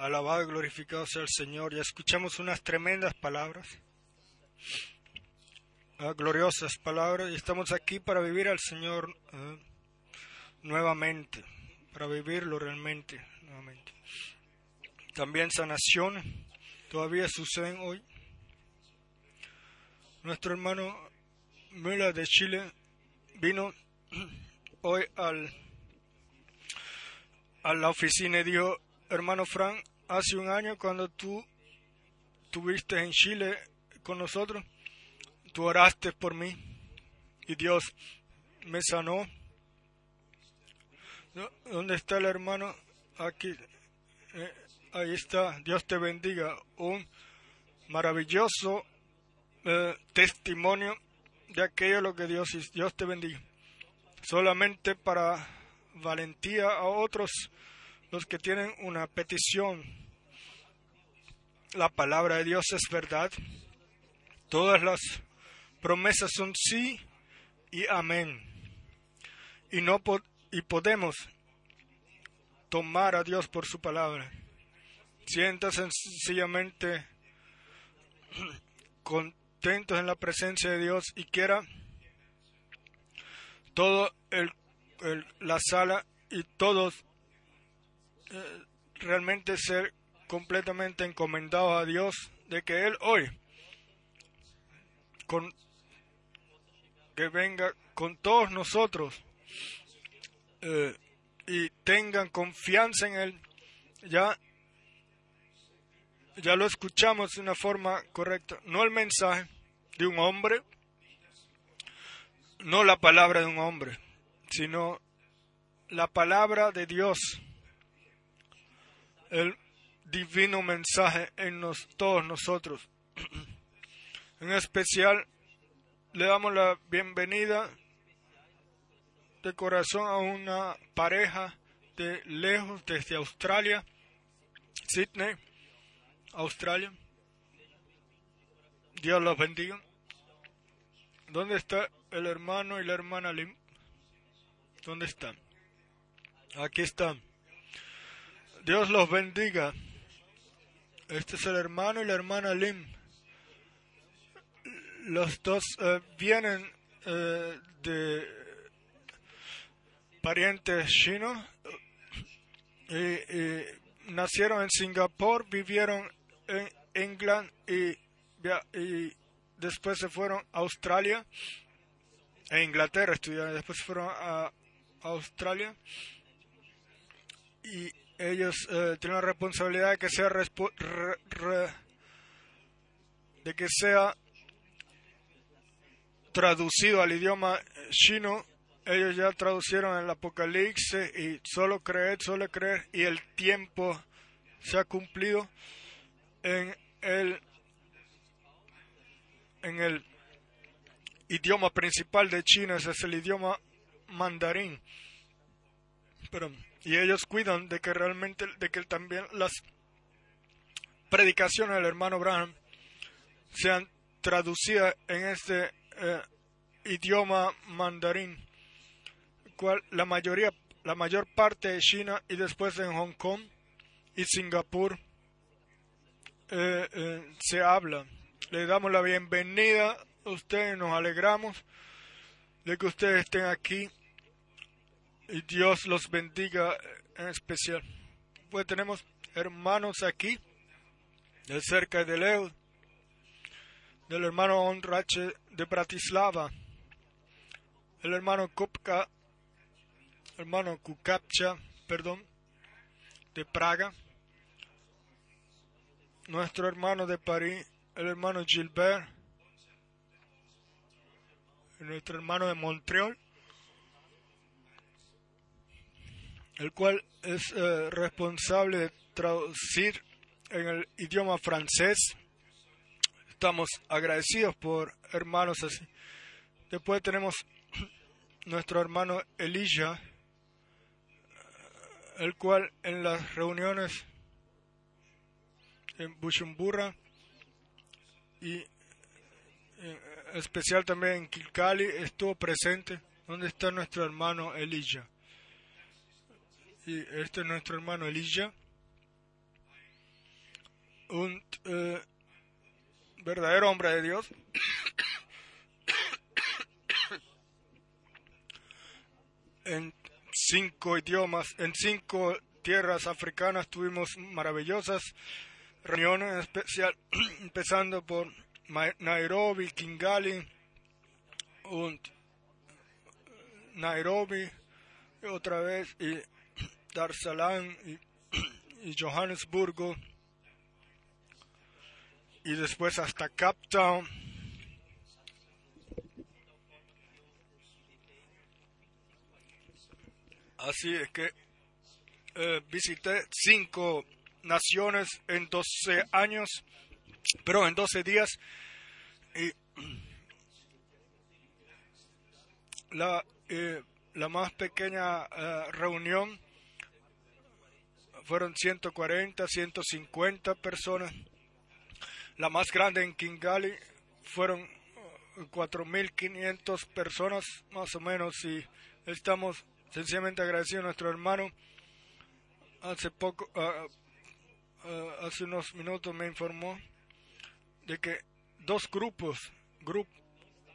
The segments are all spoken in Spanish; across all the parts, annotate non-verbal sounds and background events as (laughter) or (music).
Alabado y glorificado sea el Señor. Ya escuchamos unas tremendas palabras, ah, gloriosas palabras, y estamos aquí para vivir al Señor ah, nuevamente, para vivirlo realmente nuevamente. También sanaciones todavía suceden hoy. Nuestro hermano Mila de Chile vino hoy al, a la oficina y dijo, hermano Frank, hace un año cuando tú estuviste en Chile con nosotros, tú oraste por mí y Dios me sanó. ¿Dónde está el hermano? Aquí. Eh, ahí está. Dios te bendiga. Un maravilloso eh, testimonio de aquello lo que Dios hizo. Dios te bendiga. Solamente para valentía a otros los que tienen una petición. La palabra de Dios es verdad. Todas las promesas son sí y amén. Y no y podemos tomar a Dios por su palabra. Sienta sencillamente (clears throat) contentos en la presencia de Dios y quiera todo el, la sala y todos eh, realmente ser completamente encomendados a Dios de que Él hoy con que venga con todos nosotros eh, y tengan confianza en Él ya ya lo escuchamos de una forma correcta no el mensaje de un hombre no la palabra de un hombre sino la palabra de Dios el divino mensaje en todos nosotros. En especial, le damos la bienvenida de corazón a una pareja de lejos desde Australia, Sydney, Australia. Dios los bendiga. ¿Dónde está el hermano y la hermana Lim? ¿Dónde están? Aquí están. Dios los bendiga. Este es el hermano y la hermana Lim. Los dos eh, vienen eh, de parientes chinos y, nacieron en Singapur, vivieron en England y, después se fueron a Australia, e Inglaterra estudiaron, después fueron a Australia y ellos eh, tienen la responsabilidad de que sea de que sea traducido al idioma chino. Ellos ya traducieron el Apocalipsis y solo creer, solo creer y el tiempo se ha cumplido en el en el idioma principal de China, ese es el idioma mandarín. Pero y ellos cuidan de que realmente, de que también las predicaciones del hermano Branham sean traducidas en este eh, idioma mandarín, cual la mayoría, la mayor parte de China y después en Hong Kong y Singapur eh, eh, se habla. Le damos la bienvenida a ustedes, nos alegramos de que ustedes estén aquí y Dios los bendiga en especial. Pues tenemos hermanos aquí, de cerca de lejos, del hermano Onrache de Bratislava, el hermano Kupka, hermano Kukapcha, perdón, de Praga, nuestro hermano de París, el hermano Gilbert, nuestro hermano de Montreal, el cual es eh, responsable de traducir en el idioma francés. Estamos agradecidos por hermanos así. Después tenemos (clears throat) nuestro hermano Elijah, el cual en las reuniones en Bujumbura y en especial también en Kilkali estuvo presente. ¿Dónde está nuestro hermano Elijah? Este es nuestro hermano Elijah. un eh, verdadero hombre de Dios. en cinco idiomas, en cinco tierras africanas tuvimos maravillosas reuniones, especial (clears throat) empezando por Nairobi, Kingali, und Nairobi, otra vez, y Dar y Johannesburgo, y después hasta Cape Town. Así es que eh, visité cinco naciones en 12 años, pero en 12 días. Y la, eh, la más pequeña eh, reunión fueron 140, 150 personas. La más grande en Kingali fueron 4.500 personas más o menos y estamos sencillamente agradecido a nuestro hermano. Hace poco, ah, hace unos minutos me informó de que dos grupos,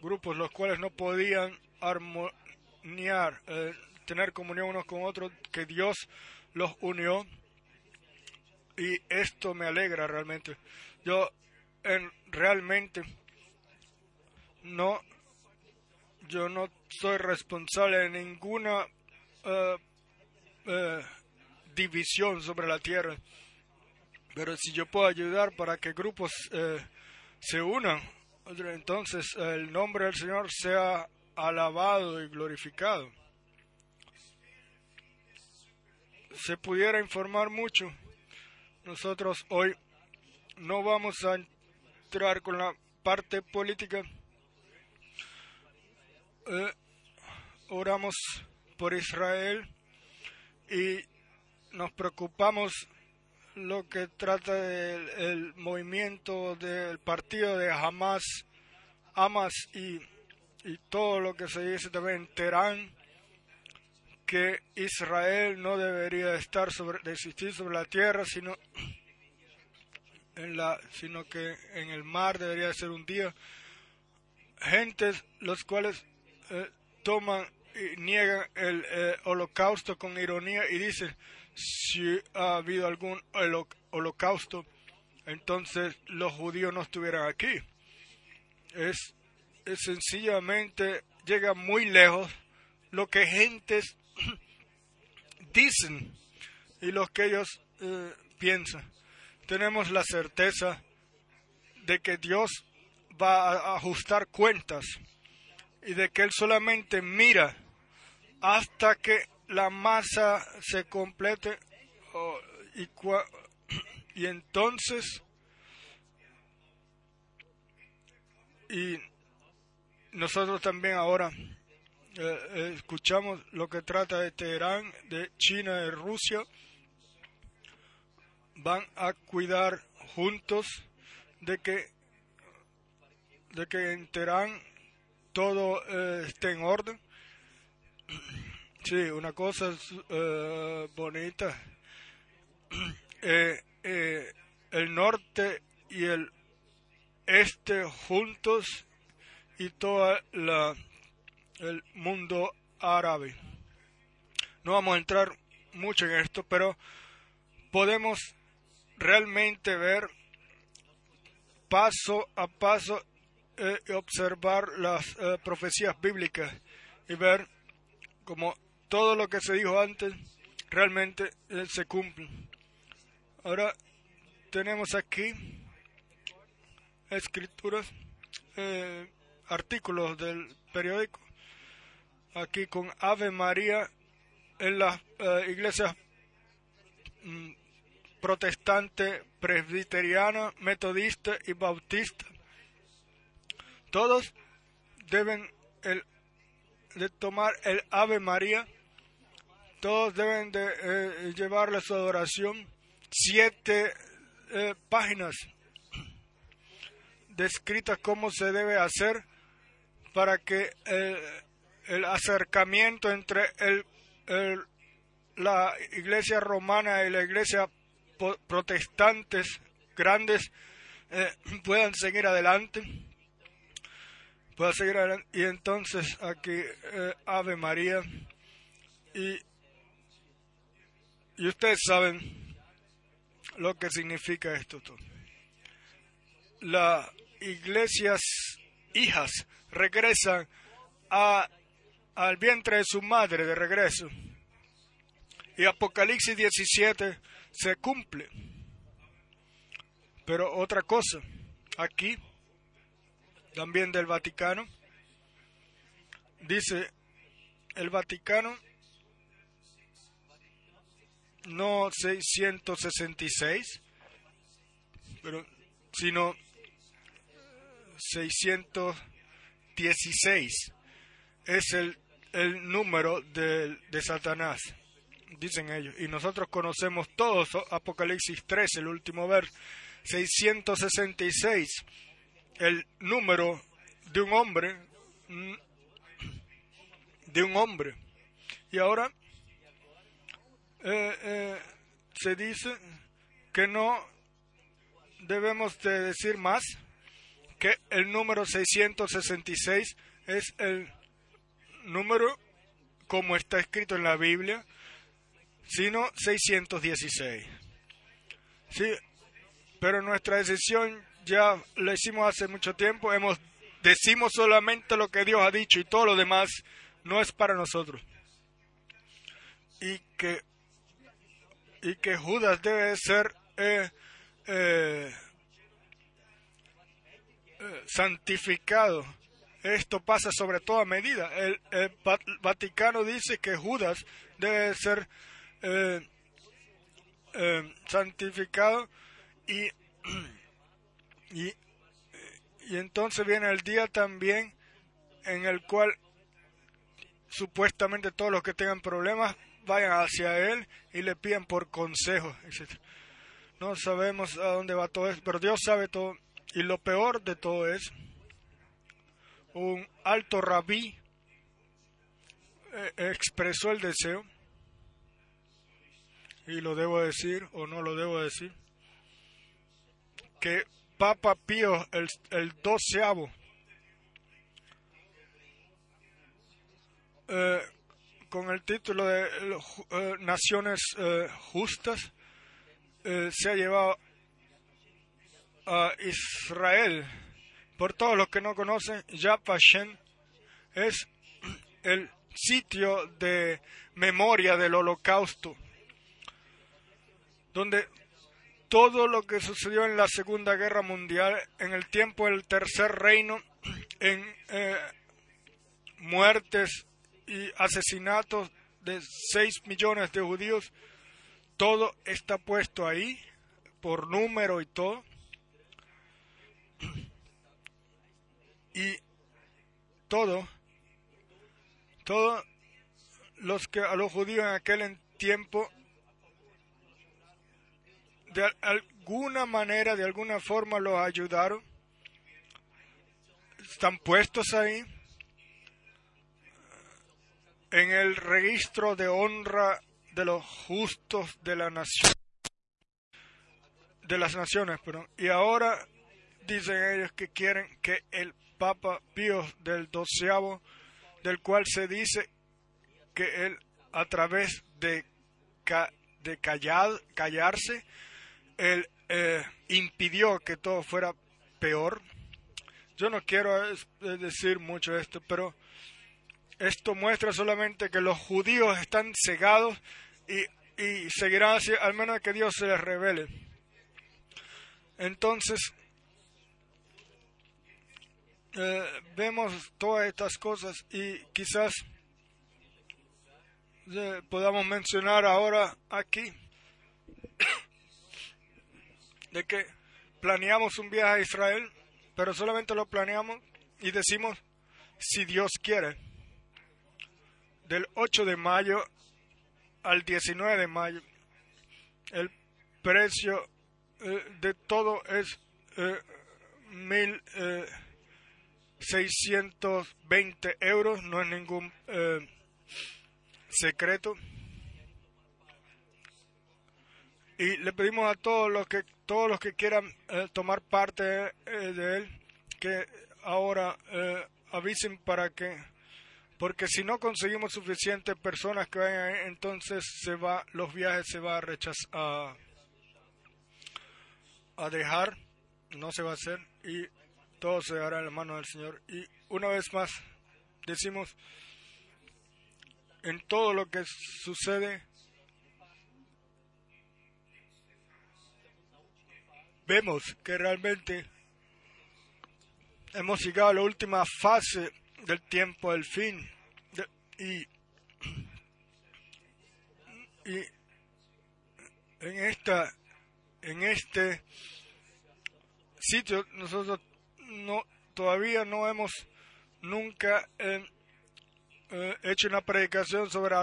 grupos los cuales no podían armoniar, eh, tener comunión unos con otros, que Dios los unió y esto me alegra realmente. Yo en, realmente no, yo no soy responsable de ninguna eh, eh, división sobre la tierra. Pero si yo puedo ayudar para que grupos eh, se unan, entonces el nombre del Señor sea alabado y glorificado. Se pudiera informar mucho. Nosotros hoy no vamos a entrar con la parte política. oramos por Israel y nos preocupamos lo que trata del movimiento del partido de Hamas, Hamas y, y todo lo que se dice también en Teherán, que Israel no debería estar sobre, de existir sobre la tierra, sino en la, sino que en el mar debería ser un día. Gentes los cuales eh, toman niegan el eh, holocausto con ironía y dicen, si ha habido algún holocausto, entonces los judíos no estuvieran aquí. Es, sencillamente, llega muy lejos lo que gentes (clears throat) dicen y lo que ellos eh, piensan. Tenemos la certeza de que Dios va a ajustar cuentas y de que Él solamente mira hasta que la masa se complete y, (clears throat) y entonces y nosotros también ahora eh, eh, escuchamos lo que trata de Teherán, de China, de Rusia, van a cuidar juntos de que de que en Teherán todo eh, esté en orden (clears throat) Sí, una cosa bonita. (clears throat) El norte y el este juntos y todo la, el mundo árabe. No vamos a entrar mucho en esto, pero podemos realmente ver paso a paso eh, observar las profecías bíblicas y ver como todo lo que se dijo antes realmente eh, se cumple. Ahora tenemos aquí escrituras, eh, artículos del periódico, aquí con Ave María en las eh, iglesias mm, protestante, presbiteriana, metodista y bautista. Todos deben el de tomar el Ave María. Todos deben de eh, llevarle su adoración. Siete eh, páginas descritas cómo se debe hacer para que el acercamiento entre el, la iglesia romana y la iglesia protestantes grandes eh, puedan seguir adelante. Puedan seguir adelante. Y entonces aquí eh, Ave María. Y, y ustedes saben lo que significa esto todo. Las iglesias hijas regresan a, al vientre de su madre de regreso. Y Apocalipsis 17 se cumple. Pero otra cosa, aquí, también del Vaticano, dice, el Vaticano, no 666, pero, sino 616 es el, el número de, Satanás, dicen ellos. Y nosotros conocemos todos Apocalipsis 3, el último ver, 666, el número de un hombre, mm, de un hombre. Y ahora eh, eh, se dice que no debemos de decir más que el número 666 es el número como está escrito en la Biblia, sino 616. Sí, pero nuestra decisión ya la hicimos hace mucho tiempo, hemos decimos solamente lo que Dios ha dicho y todo lo demás no es para nosotros. Y que y que Judas debe ser eh, eh, eh, santificado. Esto pasa sobre toda medida. El, Vaticano dice que Judas debe ser eh, eh, santificado y, (clears throat) y, y entonces viene el día también en el cual supuestamente todos los que tengan problemas vayan hacia él y le pidan por consejo, No sabemos a dónde va todo eso, pero Dios sabe todo. Y lo peor de todo es, un alto rabí eh, expresó el deseo, y lo debo decir o no lo debo decir, que Papa Pío el, el doceavo eh, con el título de eh, Naciones Justas se ha llevado a Israel. Por todos los que no conocen, Yad Vashem es el sitio de memoria del holocausto, donde todo lo que sucedió en la Segunda Guerra Mundial, en el tiempo del Tercer Reino, en eh, muertes y asesinatos de 6 millones de judíos, todo está puesto ahí por número y todo. Y todo, todos los que a los judíos en aquel tiempo de alguna manera, de alguna forma los ayudaron, están puestos ahí en el registro de honra de los justos de la nación de las naciones, perdón. Y ahora dicen ellos que quieren que el Papa Pío del doceavo, del cual se dice que él a través de, de callarse, él eh, impidió que todo fuera peor. Yo no quiero decir mucho esto, pero esto muestra solamente que los judíos están cegados y, y seguirán así, al menos que Dios se les revele. Entonces, eh, vemos todas estas cosas y quizás eh, podamos mencionar ahora aquí (coughs) de que planeamos un viaje a Israel, pero solamente lo planeamos y decimos si Dios quiere. Del 8 de mayo al 19 de mayo, el precio eh, de todo es mil 620 euros, no es ningún eh, secreto. y le pedimos a todos los que todos los que quieran eh, tomar parte eh, de él que ahora avisen para que porque si no conseguimos suficientes personas que vayan entonces se va los viajes se va a rechazar a, a dejar no se va a hacer y todo se hará en la mano del Señor. Y una vez más decimos en todo lo que sucede vemos que realmente hemos llegado a la última fase del tiempo del fin. Y, y en esta en este sitio nosotros no todavía no hemos nunca eh, eh, hecho una predicación sobre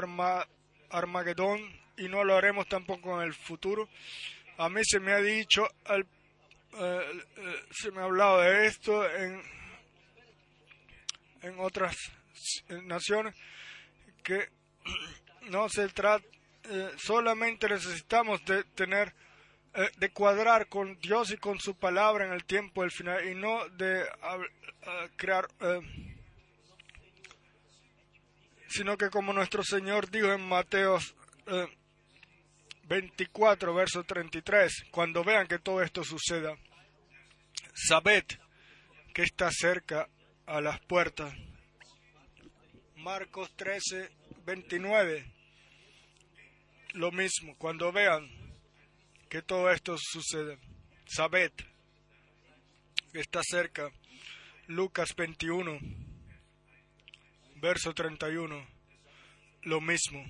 Armagedón y no lo haremos tampoco en el futuro. A mí se me ha dicho, eh, eh, se me ha hablado de esto en, en otras naciones, que (clears throat) no se trata, solamente necesitamos de tener, de cuadrar con Dios y con su palabra en el tiempo del final y no de crear, sino que como nuestro Señor dijo en Mateos 24, verso 33, cuando vean que todo esto suceda, sabed que está cerca a las puertas. Marcos 13, 29, lo mismo, cuando vean que todo esto sucede, sabed que está cerca. Lucas 21, verso 31, lo mismo.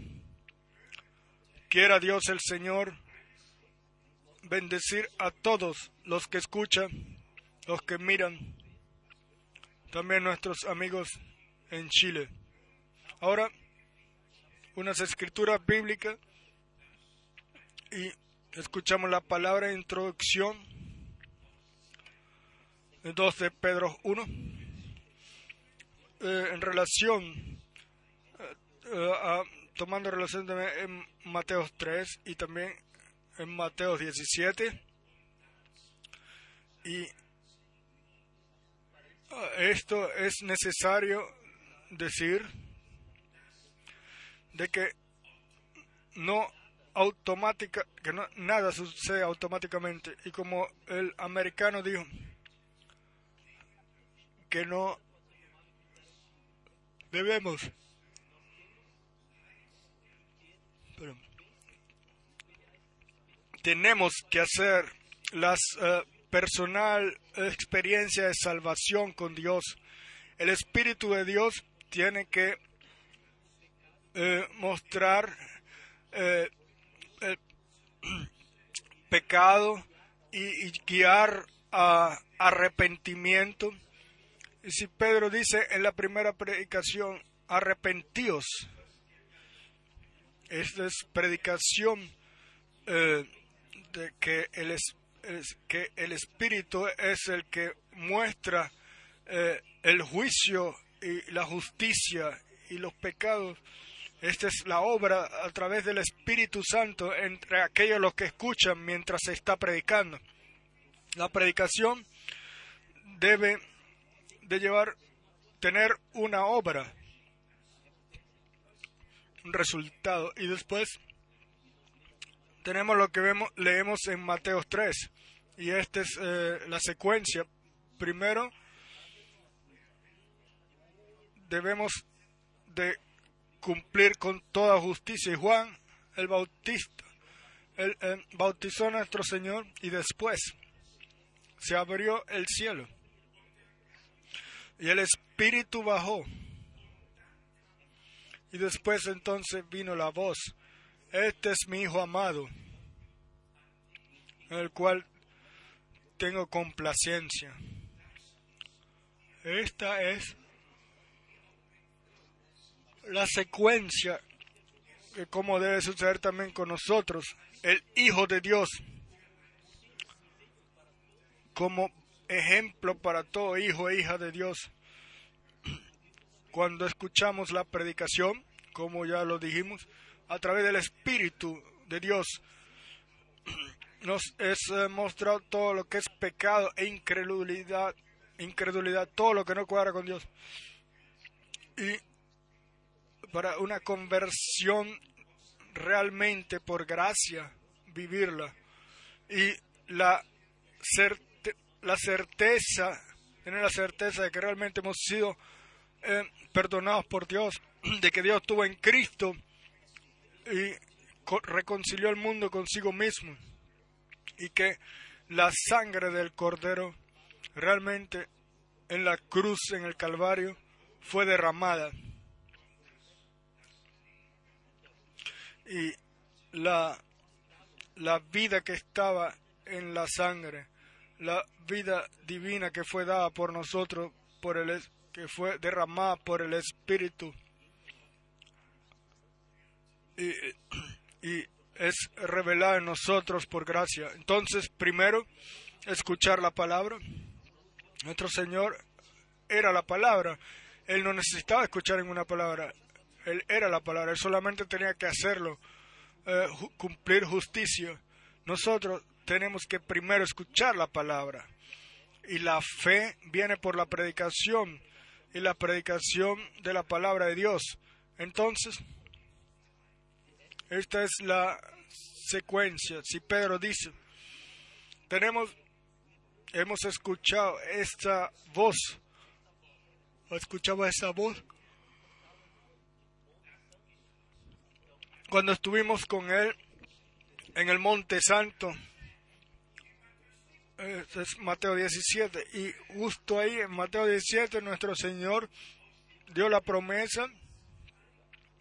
Quiera Dios el Señor bendecir a todos los que escuchan, los que miran, también nuestros amigos en Chile. Ahora, unas escrituras bíblicas y escuchamos la palabra de introducción de 2 de Pedro 1 eh, en relación eh, a tomando relación también en Mateo 3 y también en Mateo 17. Y ah, esto es necesario decir de que no automática, que no, nada sucede automáticamente. Y como el americano dijo, que no debemos tenemos que hacer la eh, personal experiencia de salvación con Dios. El Espíritu de Dios tiene que eh, mostrar eh, el (clears throat) pecado y, guiar a arrepentimiento. Y si Pedro dice en la primera predicación, arrepentíos, esta es predicación eh, de que el, que el Espíritu es el que muestra eh, el juicio y la justicia y los pecados. Esta es la obra a través del Espíritu Santo entre aquellos los que escuchan mientras se está predicando. La predicación debe de llevar, tener una obra un resultado. Y después tenemos lo que vemos, leemos en Mateo 3. Y esta es eh, la secuencia. Primero, debemos de cumplir con toda justicia. Y Juan, el Bautista, el bautizó a nuestro Señor y después se abrió el cielo. Y el Espíritu bajó y después entonces vino la voz, este es mi Hijo amado, en el cual tengo complacencia. Esta es la secuencia de cómo debe suceder también con nosotros, el Hijo de Dios, como ejemplo para todo hijo e hija de Dios cuando escuchamos la predicación, como ya lo dijimos, a través del Espíritu de Dios, nos es eh, mostrado todo lo que es pecado e incredulidad, incredulidad, todo lo que no cuadra con Dios. Y para una conversión realmente por gracia, vivirla. Y la, la certeza, tener la certeza de que realmente hemos sido eh, perdonados por Dios, de que Dios estuvo en Cristo y reconcilió al mundo consigo mismo y que la sangre del Cordero realmente en la cruz, en el Calvario, fue derramada. Y la, la vida que estaba en la sangre, la vida divina que fue dada por nosotros, por el, que fue derramada por el Espíritu, y, y es revelada en nosotros por gracia. Entonces, primero, escuchar la palabra. Nuestro Señor era la palabra. Él no necesitaba escuchar ninguna palabra. Él era la palabra. Él solamente tenía que hacerlo, eh, cumplir justicia. Nosotros tenemos que primero escuchar la palabra. Y la fe viene por la predicación y la predicación de la palabra de Dios. Entonces, esta es la secuencia. Si Pedro dice, tenemos, hemos escuchado esta voz, escuchaba esa voz cuando estuvimos con él en el Monte Santo. Este es Mateo 17. Y justo ahí en Mateo 17 nuestro Señor dio la promesa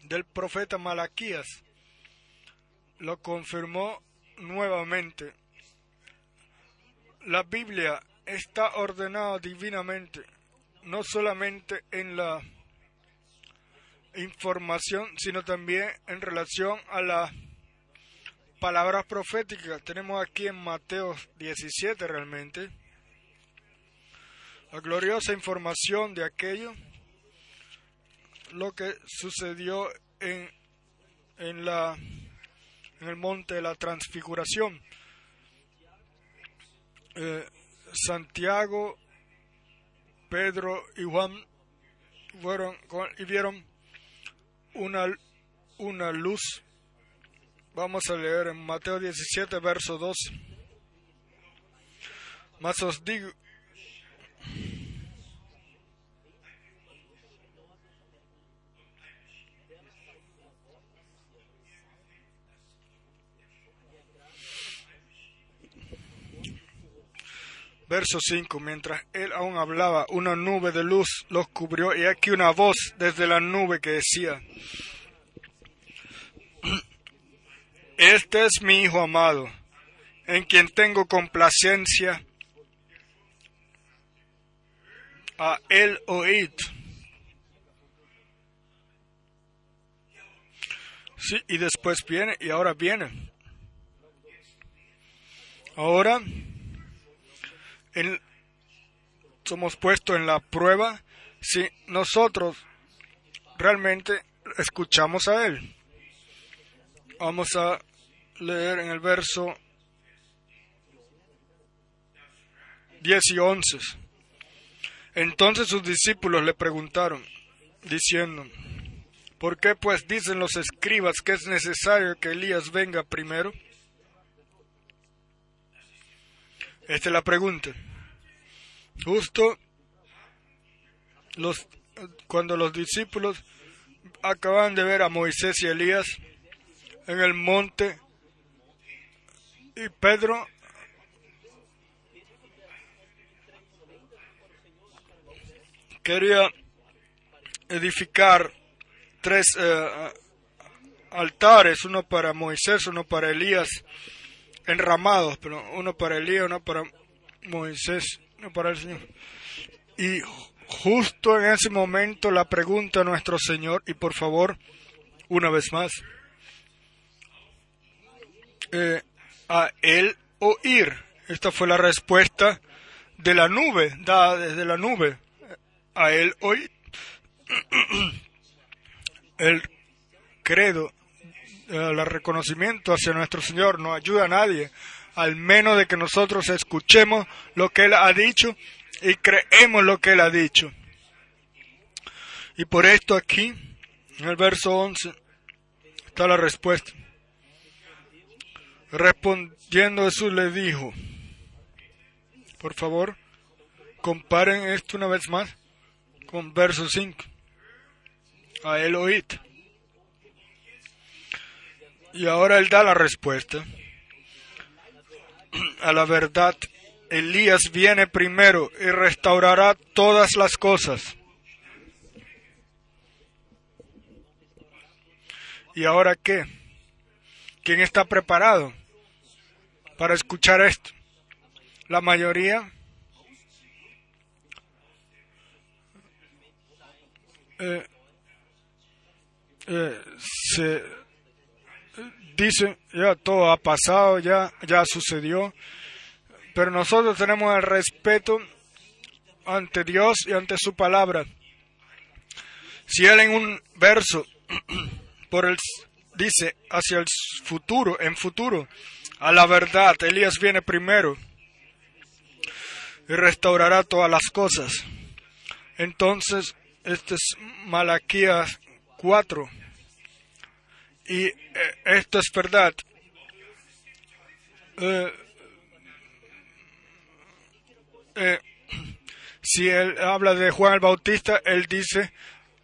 del profeta Malaquías lo confirmó nuevamente. La Biblia está ordenada divinamente, no solamente en la información, sino también en relación a las palabras proféticas. Tenemos aquí en Mateo 17 realmente la gloriosa información de aquello, lo que sucedió en, en la en el monte de la transfiguración. Eh, Santiago, Pedro y Juan fueron y vieron una, una luz. Vamos a leer en Mateo 17, verso 12. Más os digo, Verso 5. Mientras él aún hablaba, una nube de luz los cubrió y aquí una voz desde la nube que decía, Este es mi Hijo amado, en quien tengo complacencia. A él oíd. Sí, y después viene, y ahora viene. Ahora somos puestos en la prueba si nosotros realmente escuchamos a Él. Vamos a leer en el verso 10 y 11. Entonces sus discípulos le preguntaron, diciendo, ¿por qué pues dicen los escribas que es necesario que Elías venga primero? Esta es la pregunta. Justo los, cuando los discípulos acaban de ver a Moisés y Elías en el monte y Pedro quería edificar tres eh, altares, uno para Moisés, uno para Elías enramados, pero uno para Elías, uno para Moisés, uno para el Señor. Y justo en ese momento la pregunta a nuestro Señor, y por favor, una vez más, eh, a él oír. Esta fue la respuesta de la nube, dada desde la nube. A él oír. (clears throat) El credo el reconocimiento hacia nuestro Señor no ayuda a nadie, al menos de que nosotros escuchemos lo que Él ha dicho y creemos lo que Él ha dicho. Y por esto aquí, en el verso 11, está la respuesta. Respondiendo Jesús le dijo, por favor, comparen esto una vez más con verso 5. A él oíd. Y ahora él da la respuesta. A la verdad, Elías viene primero y restaurará todas las cosas. ¿Y ahora qué? ¿Quién está preparado para escuchar esto? La mayoría eh, eh, se dice, ya todo ha pasado, ya, ya sucedió, pero nosotros tenemos el respeto ante Dios y ante su palabra. Si Él en un verso (clears throat) por el, dice hacia el futuro, en futuro, a la verdad, Elías viene primero y restaurará todas las cosas. Entonces, este es Malaquías 4. Y eh, esto es verdad. Eh, eh, si él habla de Juan el Bautista, él dice,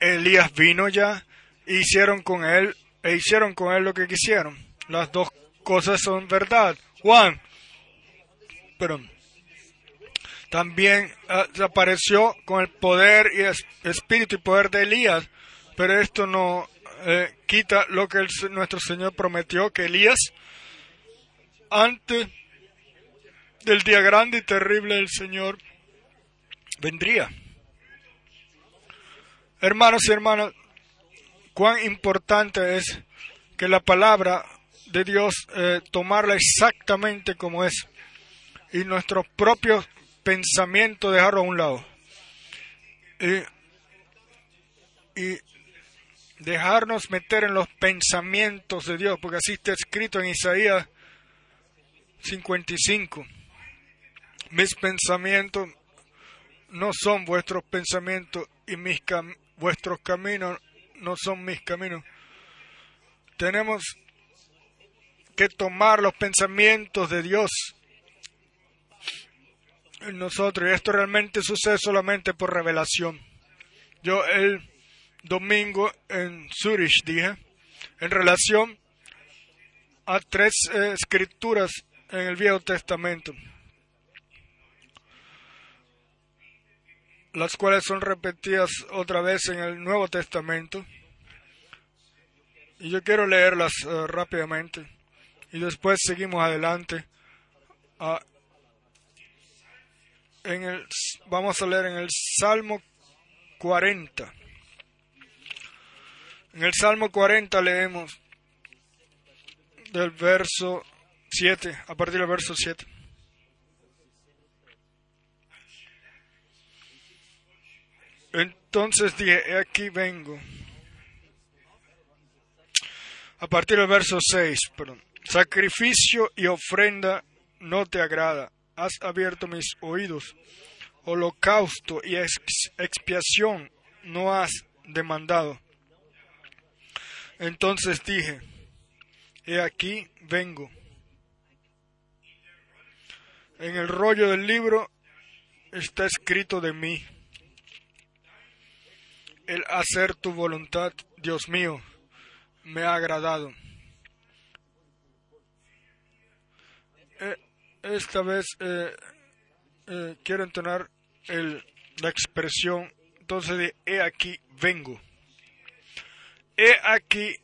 Elías vino ya, hicieron con él, e hicieron con él lo que quisieron. Las dos cosas son verdad. Juan, pero también ah, apareció con el poder y espíritu y poder de Elías, pero esto no eh, quita lo que nuestro Señor prometió, que Elías, antes del día grande y terrible del Señor, vendría. Hermanos y hermanas, cuán importante es que la palabra de Dios eh, tomarla exactamente como es y nuestros propios pensamientos dejarlo a un lado y, dejarnos meter en los pensamientos de Dios, porque así está escrito en Isaías 55. Mis pensamientos no son vuestros pensamientos y mis vuestros caminos no son mis caminos. Tenemos que tomar los pensamientos de Dios en nosotros y esto realmente sucede solamente por revelación. Yo el domingo en Zurich dije, en relación a tres eh, escrituras en el Viejo Testamento, las cuales son repetidas otra vez en el Nuevo Testamento. Y yo quiero leerlas eh, rápidamente y después seguimos adelante. en el, vamos a leer en el Salmo 40. En el Salmo 40 leemos del verso 7, a partir del verso 7. Entonces dije, aquí vengo. A partir del verso 6, perdón. Sacrificio y ofrenda no te agrada. Has abierto mis oídos. Holocausto y expiación no has demandado. Entonces dije, he aquí vengo. En el rollo del libro está escrito de mí el hacer tu voluntad, Dios mío, me ha agradado. Eh, esta vez eh, eh, quiero entonar el, la expresión, entonces de he aquí vengo. He aquí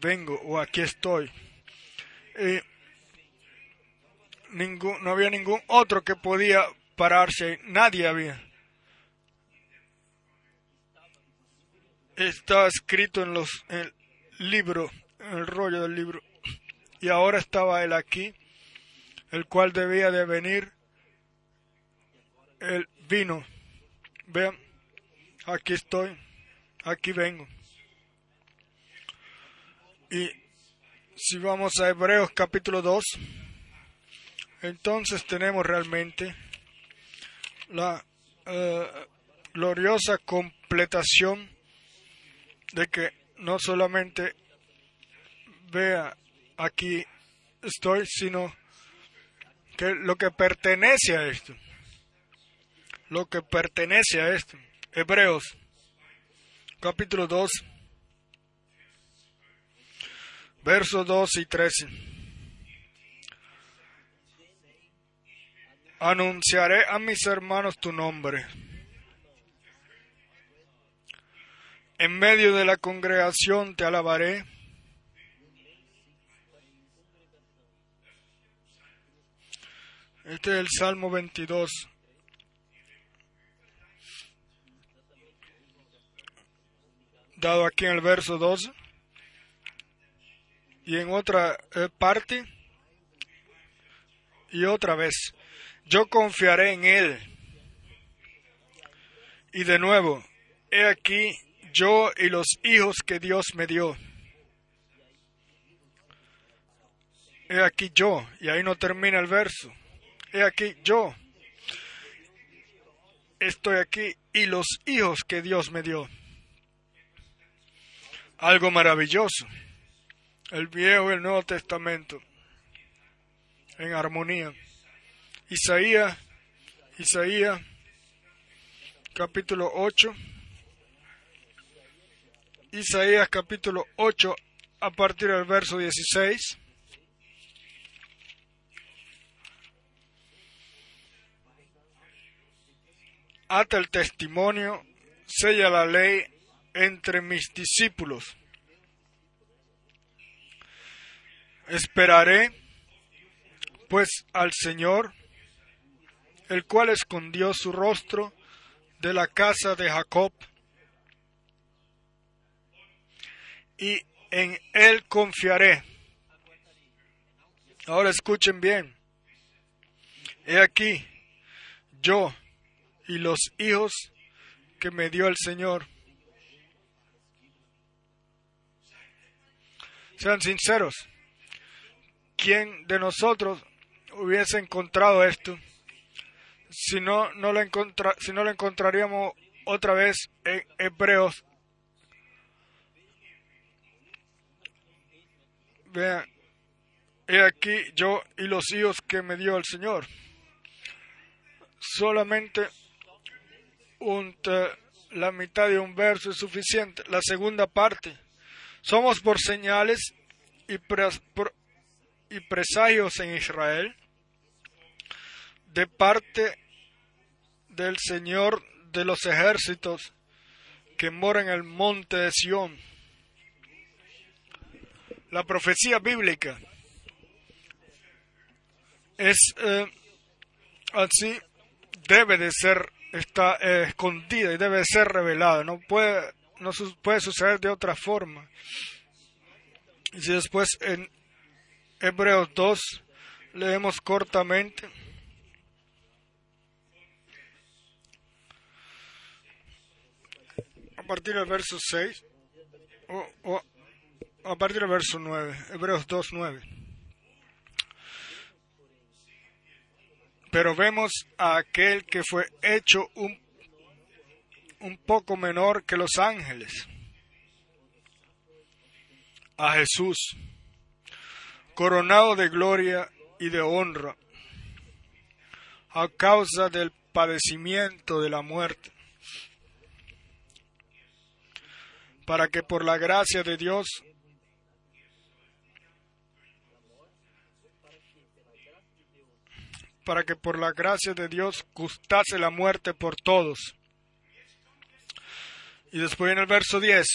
vengo o aquí estoy. Ningún, no había ningún otro que podía pararse, nadie había. Estaba escrito en los en el libro, en el rollo del libro, y ahora estaba él aquí, el cual debía de venir, el vino. Vean, aquí estoy, aquí vengo. Y Si vamos a Hebreos capítulo 2, entonces tenemos realmente la eh, gloriosa completación de que no solamente vea aquí estoy, sino que lo que pertenece a esto, lo que pertenece a esto. Hebreos capítulo 2 versos 2 y 13. Anunciaré a mis hermanos tu nombre. En medio de la congregación te alabaré. Este es el Salmo 22. Dado aquí en el verso 12 y en otra eh, parte y otra vez. Yo confiaré en Él. Y de nuevo, he aquí yo y los hijos que Dios me dio. He aquí yo, y ahí no termina el verso. He aquí yo. Estoy aquí y los hijos que Dios me dio. Algo maravilloso el Viejo y el Nuevo Testamento en armonía. Isaías, Isaías, capítulo 8. Isaías capítulo 8 a partir del verso 16. Ata el testimonio, sella la ley entre mis discípulos Esperaré, pues, al Señor, el cual escondió su rostro de la casa de Jacob, y en él confiaré. Ahora escuchen bien. He aquí, yo y los hijos que me dio el Señor. Sean sinceros. ¿Quién de nosotros hubiese encontrado esto? Si no, no lo, si no lo encontraríamos otra vez en Hebreos. Vean, he aquí yo y los hijos que me dio el Señor. Solamente un, la mitad de un verso es suficiente. La segunda parte. Somos por señales y por, y presagios en Israel de parte del Señor de los ejércitos que mora en el monte de Sión. La profecía bíblica es eh, así, debe de ser está eh, escondida y debe de ser revelada. No puede, no puede suceder de otra forma. Y si después en Hebreos 2, leemos cortamente. A partir del verso 6, o, a partir del verso 9, Hebreos 2, 9. Pero vemos a aquel que fue hecho un, un poco menor que los ángeles, a Jesús coronado de gloria y de honra a causa del padecimiento de la muerte, para que por la gracia de Dios para que por la gracia de Dios gustase la muerte por todos. Y después en el verso 10,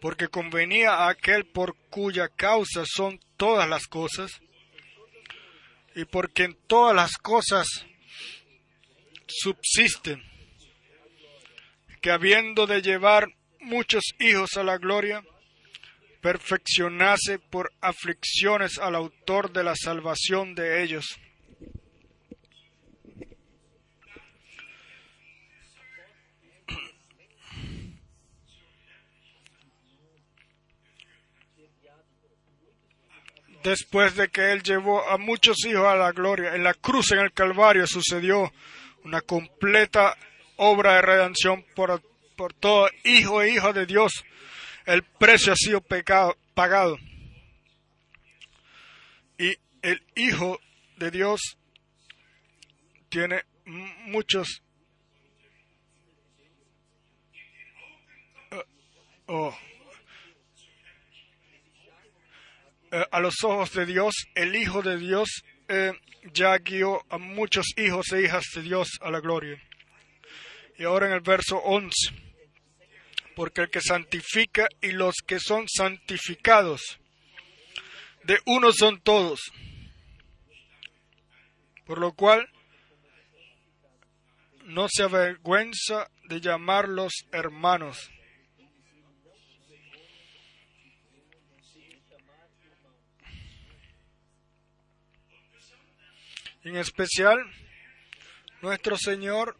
porque convenía a aquel por cuya causa son todas las cosas, y porque en todas las cosas subsisten, que habiendo de llevar muchos hijos a la gloria, perfeccionase por aflicciones al autor de la salvación de ellos. Después de que Él llevó a muchos hijos a la gloria. En la cruz, en el Calvario, sucedió una completa obra de redención por, por todo hijo e hija de Dios. El precio ha sido pecado, pagado. Y el Hijo de Dios tiene muchos oh, eh, a los ojos de Dios, el Hijo de Dios eh, ya guió a muchos hijos e hijas de Dios a la gloria. Y ahora en el verso 11, porque el que santifica y los que son santificados, de uno son todos. Por lo cual no se avergüenza de llamarlos hermanos. En especial, nuestro Señor,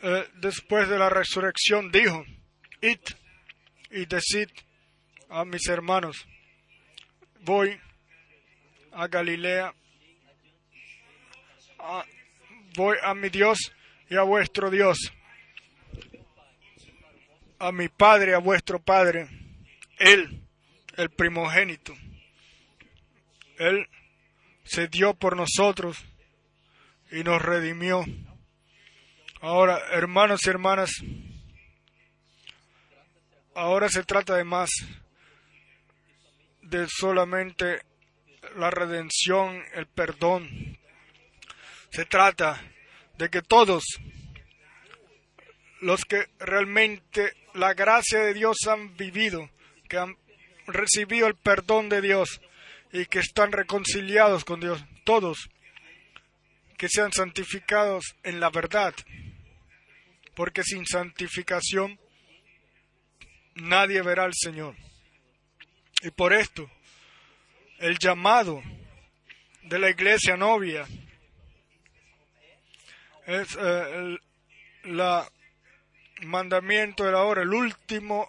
eh, después de la resurrección, dijo, id y decid a mis hermanos, voy a Galilea, voy a mi Dios y a vuestro Dios, a mi Padre, a vuestro Padre, Él, el primogénito. Él se dio por nosotros y nos redimió. Ahora, hermanos y hermanas, ahora se trata de más de solamente la redención, el perdón. Se trata de que todos los que realmente la gracia de Dios han vivido, que han recibido el perdón de Dios, y que están reconciliados con Dios, todos, que sean santificados en la verdad, porque sin santificación nadie verá al Señor. Y por esto, el llamado de la iglesia novia es eh, el mandamiento de la hora, el último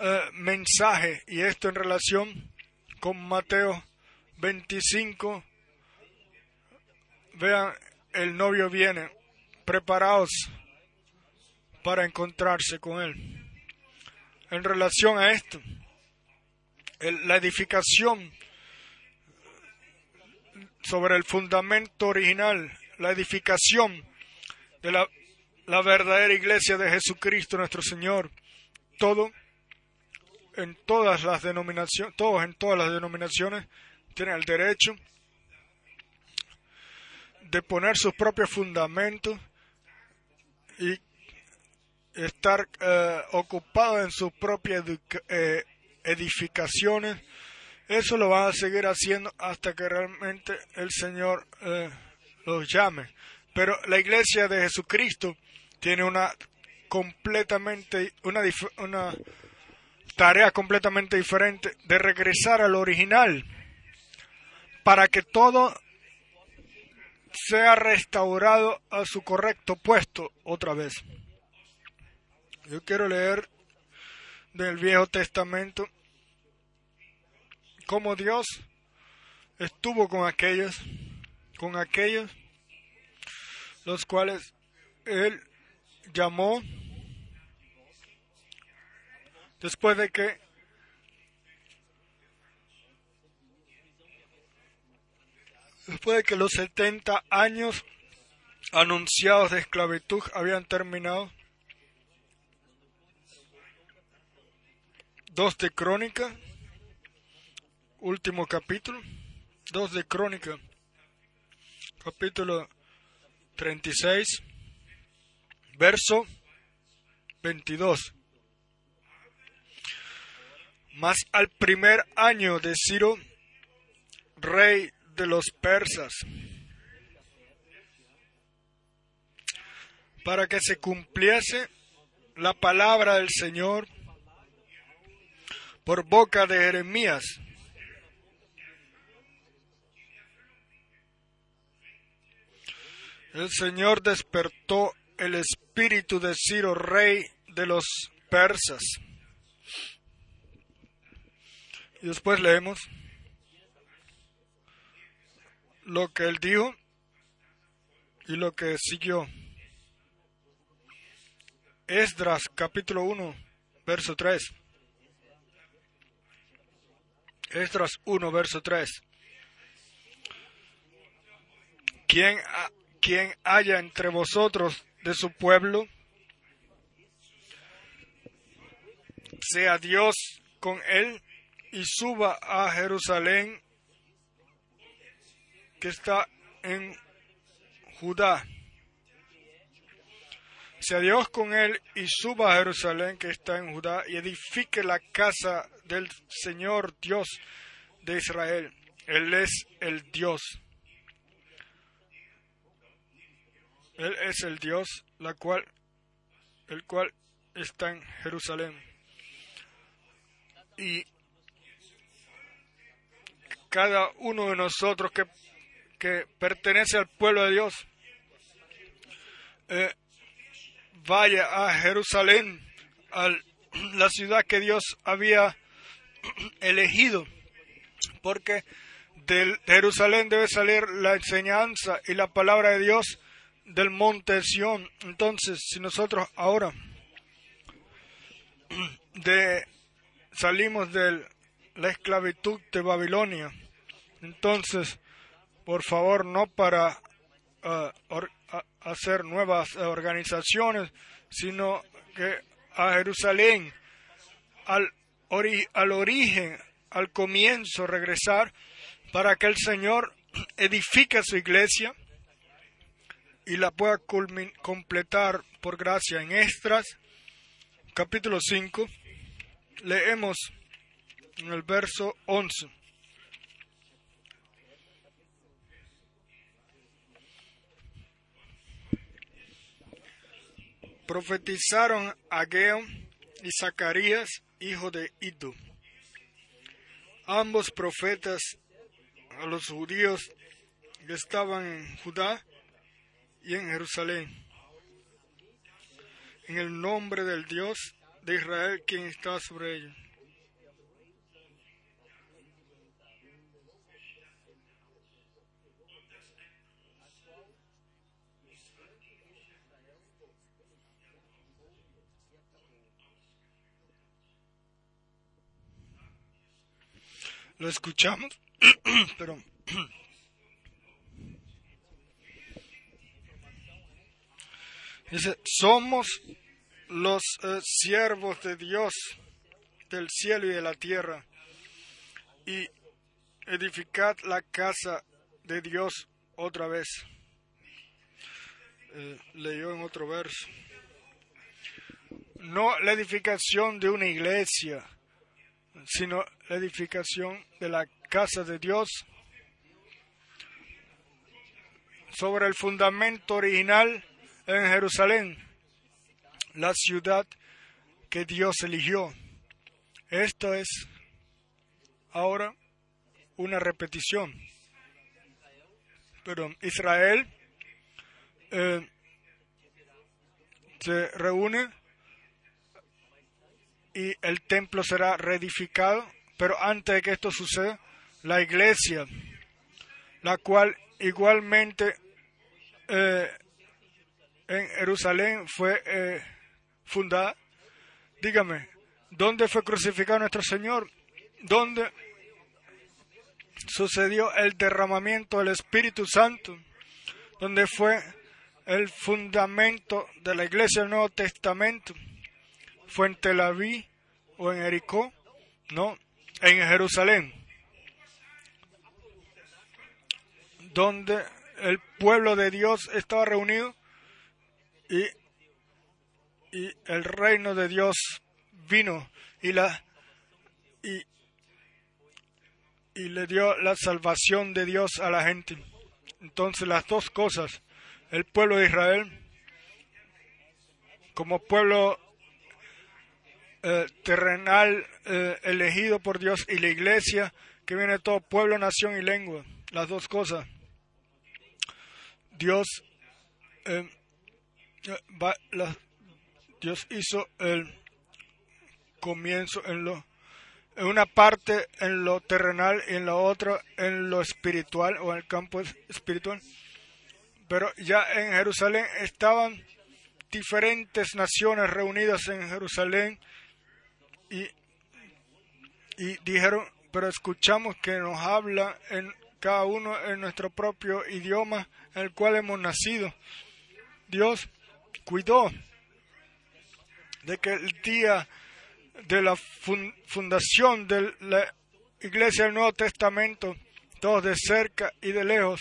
eh, mensaje, y esto en relación con Mateo 25. Vean, el novio viene, preparados para encontrarse con él. En relación a esto, la edificación sobre el fundamento original, la edificación de la verdadera iglesia de Jesucristo nuestro Señor, todo en todas las denominaciones, todos en todas las denominaciones tienen el derecho de poner sus propios fundamentos y estar eh, ocupados en sus propias eh, edificaciones. Eso lo van a seguir haciendo hasta que realmente el Señor eh, los llame. Pero la iglesia de Jesucristo tiene una completamente una, una tarea completamente diferente de regresar al original para que todo sea restaurado a su correcto puesto otra vez. Yo quiero leer del Viejo Testamento cómo Dios estuvo con aquellos, con aquellos los cuales Él llamó después de que después de que los 70 años anunciados de esclavitud habían terminado. Dos de Crónica, último capítulo. Dos de Crónica, capítulo 36, verso 22. Mas al primer año de Ciro, rey de los persas, para que se cumpliese la palabra del Señor por boca de Jeremías. El Señor despertó el espíritu de Ciro, rey de los persas y después leemos, lo que él dijo y lo que siguió. Esdras capítulo 1, verso 3. Esdras 1, verso 3. Quien, quien haya entre vosotros de su pueblo, sea Dios con él y suba a Jerusalén que está en Judá. Sea Dios con él y suba a Jerusalén que está en Judá y edifique la casa del Señor Dios de Israel. Él es el Dios. Él es el Dios, la cual, el cual está en Jerusalén. Y cada uno de nosotros que, que pertenece al pueblo de Dios eh, vaya a Jerusalén, a la ciudad que Dios había (clears throat) elegido, porque de Jerusalén debe salir la enseñanza y la palabra de Dios del monte Sión. Entonces, si nosotros ahora (clears throat) salimos de la esclavitud de Babilonia, entonces, por favor, no para uh, hacer nuevas organizaciones, sino que a Jerusalén, al, al origen, al comienzo, regresar para que el Señor edifique su iglesia y la pueda completar por gracia en Estras, capítulo 5, leemos en el verso 11. Profetizaron Ageo y Zacarías, hijo de Ido. Ambos profetas a los judíos que estaban en Judá y en Jerusalén. En el nombre del Dios de Israel quien está sobre ellos. Lo escuchamos, (clears throat) pero (clears throat) dice, somos los eh, siervos de Dios del cielo y de la tierra y edificad la casa de Dios otra vez. Eh, leyó en otro verso. No la edificación de una iglesia, sino la edificación de la casa de Dios sobre el fundamento original en Jerusalén, la ciudad que Dios eligió. Esto es ahora una repetición. Pero Israel eh, se reúne y el templo será reedificado, pero antes de que esto suceda, la iglesia, la cual igualmente eh, en Jerusalén fue eh, fundada, dígame, ¿dónde fue crucificado nuestro Señor? ¿Dónde sucedió el derramamiento del Espíritu Santo? ¿Dónde fue el fundamento de la iglesia del Nuevo Testamento? ¿Fue en Tel Aviv o en Jericó? No, en Jerusalén, donde el pueblo de Dios estaba reunido y, y el reino de Dios vino y la y, y le dio la salvación de Dios a la gente. Entonces las dos cosas, el pueblo de Israel como pueblo eh, terrenal eh, elegido por Dios y la iglesia que viene todo pueblo, nación y lengua. Las dos cosas. Dios, eh, Dios hizo el comienzo en lo en una parte en lo terrenal y en la otra en lo espiritual o en el campo espiritual. Pero ya en Jerusalén estaban diferentes naciones reunidas en Jerusalén y, y dijeron, pero escuchamos que nos habla en cada uno en nuestro propio idioma en el cual hemos nacido. Dios cuidó de que el día de la fundación de la iglesia del Nuevo Testamento, todos de cerca y de lejos,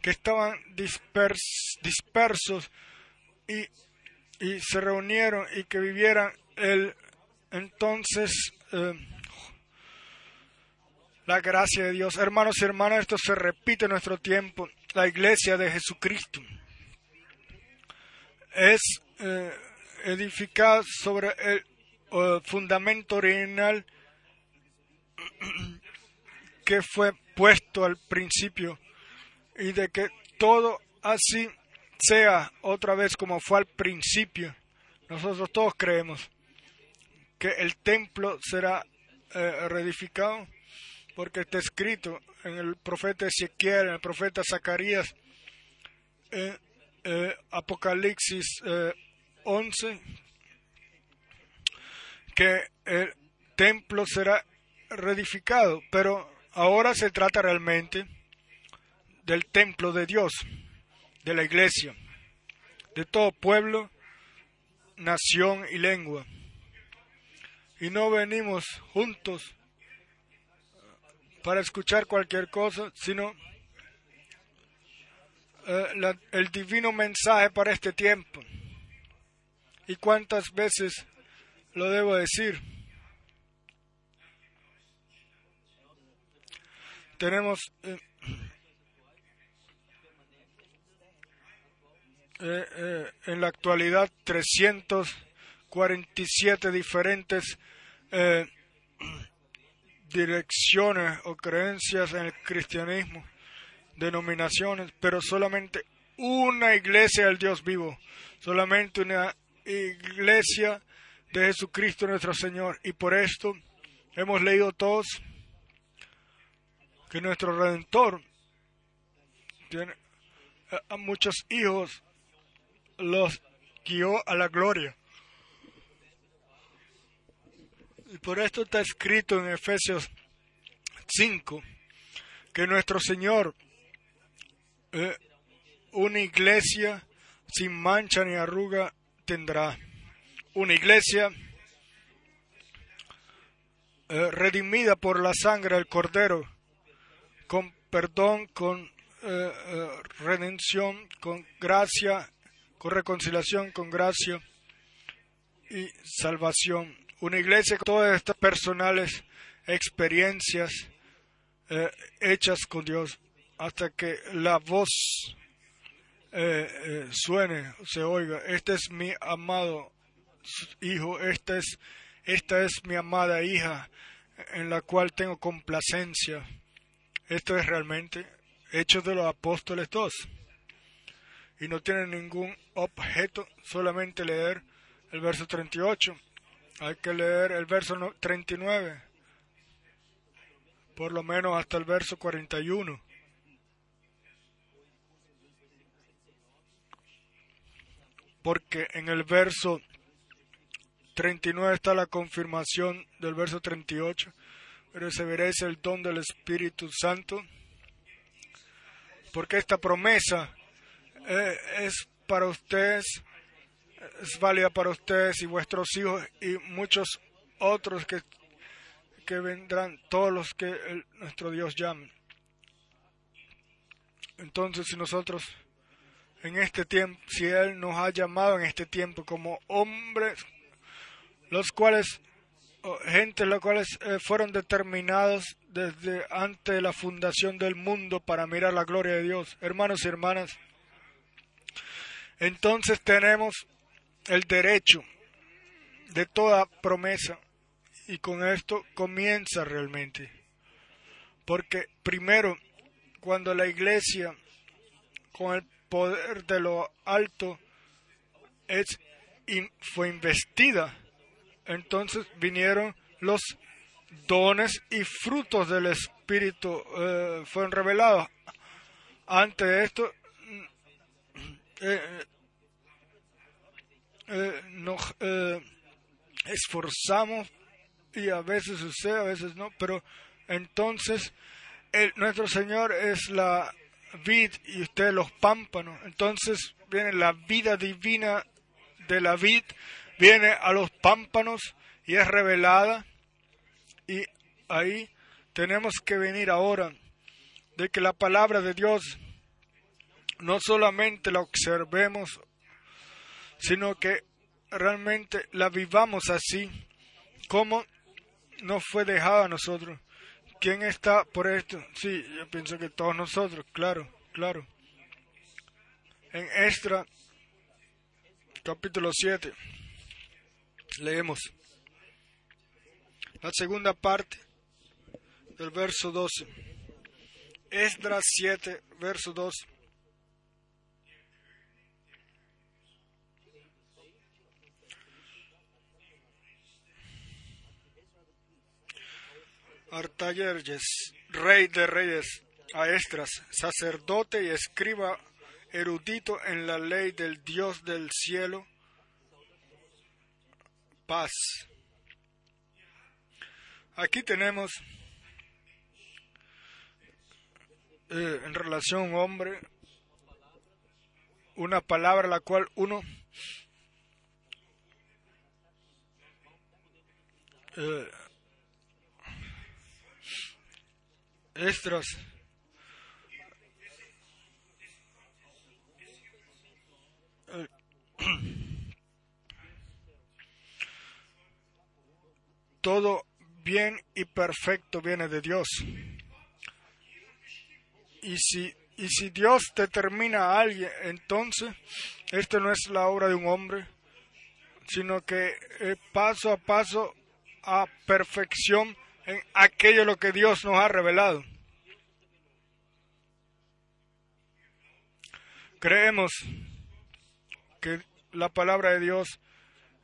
que estaban dispersos y, y, se reunieron y que vivieran el entonces eh, la gracia de Dios. Hermanos y hermanas, esto se repite en nuestro tiempo. La iglesia de Jesucristo es eh, edificada sobre el fundamento original (clears throat) que fue puesto al principio y de que todo así sea otra vez como fue al principio. Nosotros todos creemos que el templo será eh, reedificado porque está escrito en el profeta Ezequiel, en el profeta Zacarías, eh, eh, Apocalipsis 11, que el templo será reedificado, pero ahora se trata realmente del templo de Dios, de la iglesia, de todo pueblo, nación y lengua. Y no venimos juntos para escuchar cualquier cosa, sino eh, el divino mensaje para este tiempo. ¿Y cuántas veces lo debo decir. Tenemos eh, eh, en la actualidad 347 diferentes direcciones o creencias en el cristianismo, denominaciones, pero solamente una iglesia del Dios vivo, solamente una iglesia de Jesucristo nuestro Señor. Y por esto hemos leído todos que nuestro Redentor tiene a muchos hijos, los guió a la gloria. Y por esto está escrito en Efesios 5 que nuestro Señor, eh, una iglesia sin mancha ni arruga tendrá una iglesia eh, redimida por la sangre del Cordero, con perdón, con eh, redención, con gracia, con reconciliación, con gracia y salvación. Una iglesia con todas estas personales experiencias hechas con Dios hasta que la voz suene, se oiga. Este es mi amado hijo, esta es, esta es mi amada hija en la cual tengo complacencia. Esto es realmente Hechos de los Apóstoles 2. Y no tiene ningún objeto, solamente leer el verso 38. Hay que leer el verso 39, por lo menos hasta el verso 41. Porque en el verso 39 está la confirmación del verso 38. Recibiréis el don del Espíritu Santo. Porque esta promesa eh, es para ustedes, es válida para ustedes y vuestros hijos y muchos otros que, que vendrán, todos los que nuestro Dios llame. Entonces, si nosotros en este tiempo, si Él nos ha llamado en este tiempo como hombres, los cuales, gente los cuales eh, fueron determinados desde antes de la fundación del mundo para mirar la gloria de Dios. Hermanos y hermanas, entonces tenemos el derecho de toda promesa y con esto comienza realmente. Porque primero, cuando la iglesia, con el poder de lo alto, es, fue investida entonces vinieron los dones y frutos del Espíritu eh, fueron revelados. Ante esto, eh, eh, nos esforzamos y a veces sucede, a veces no, pero entonces el, nuestro Señor es la vid y ustedes los pámpanos. Entonces viene la vida divina de la vid, viene a los pámpanos y es revelada. Y ahí tenemos que venir ahora de que la palabra de Dios no solamente la observemos, sino que realmente la vivamos así, como nos fue dejada a nosotros. ¿Quién está por esto? Sí, yo pienso que todos nosotros, claro, claro. En Extra, capítulo 7, leemos la segunda parte del verso 12. Esdras 7, verso 12. Artayerjes, rey de reyes, a Estras, sacerdote y escriba erudito en la ley del Dios del cielo, paz. Aquí tenemos eh, en relación hombre una palabra la cual uno eh, Estras. (coughs) Todo bien y perfecto viene de Dios. Y si, y si Dios determina a alguien, entonces esto no es la obra de un hombre, sino que paso a paso a perfección en aquello lo que Dios nos ha revelado. Creemos que la palabra de Dios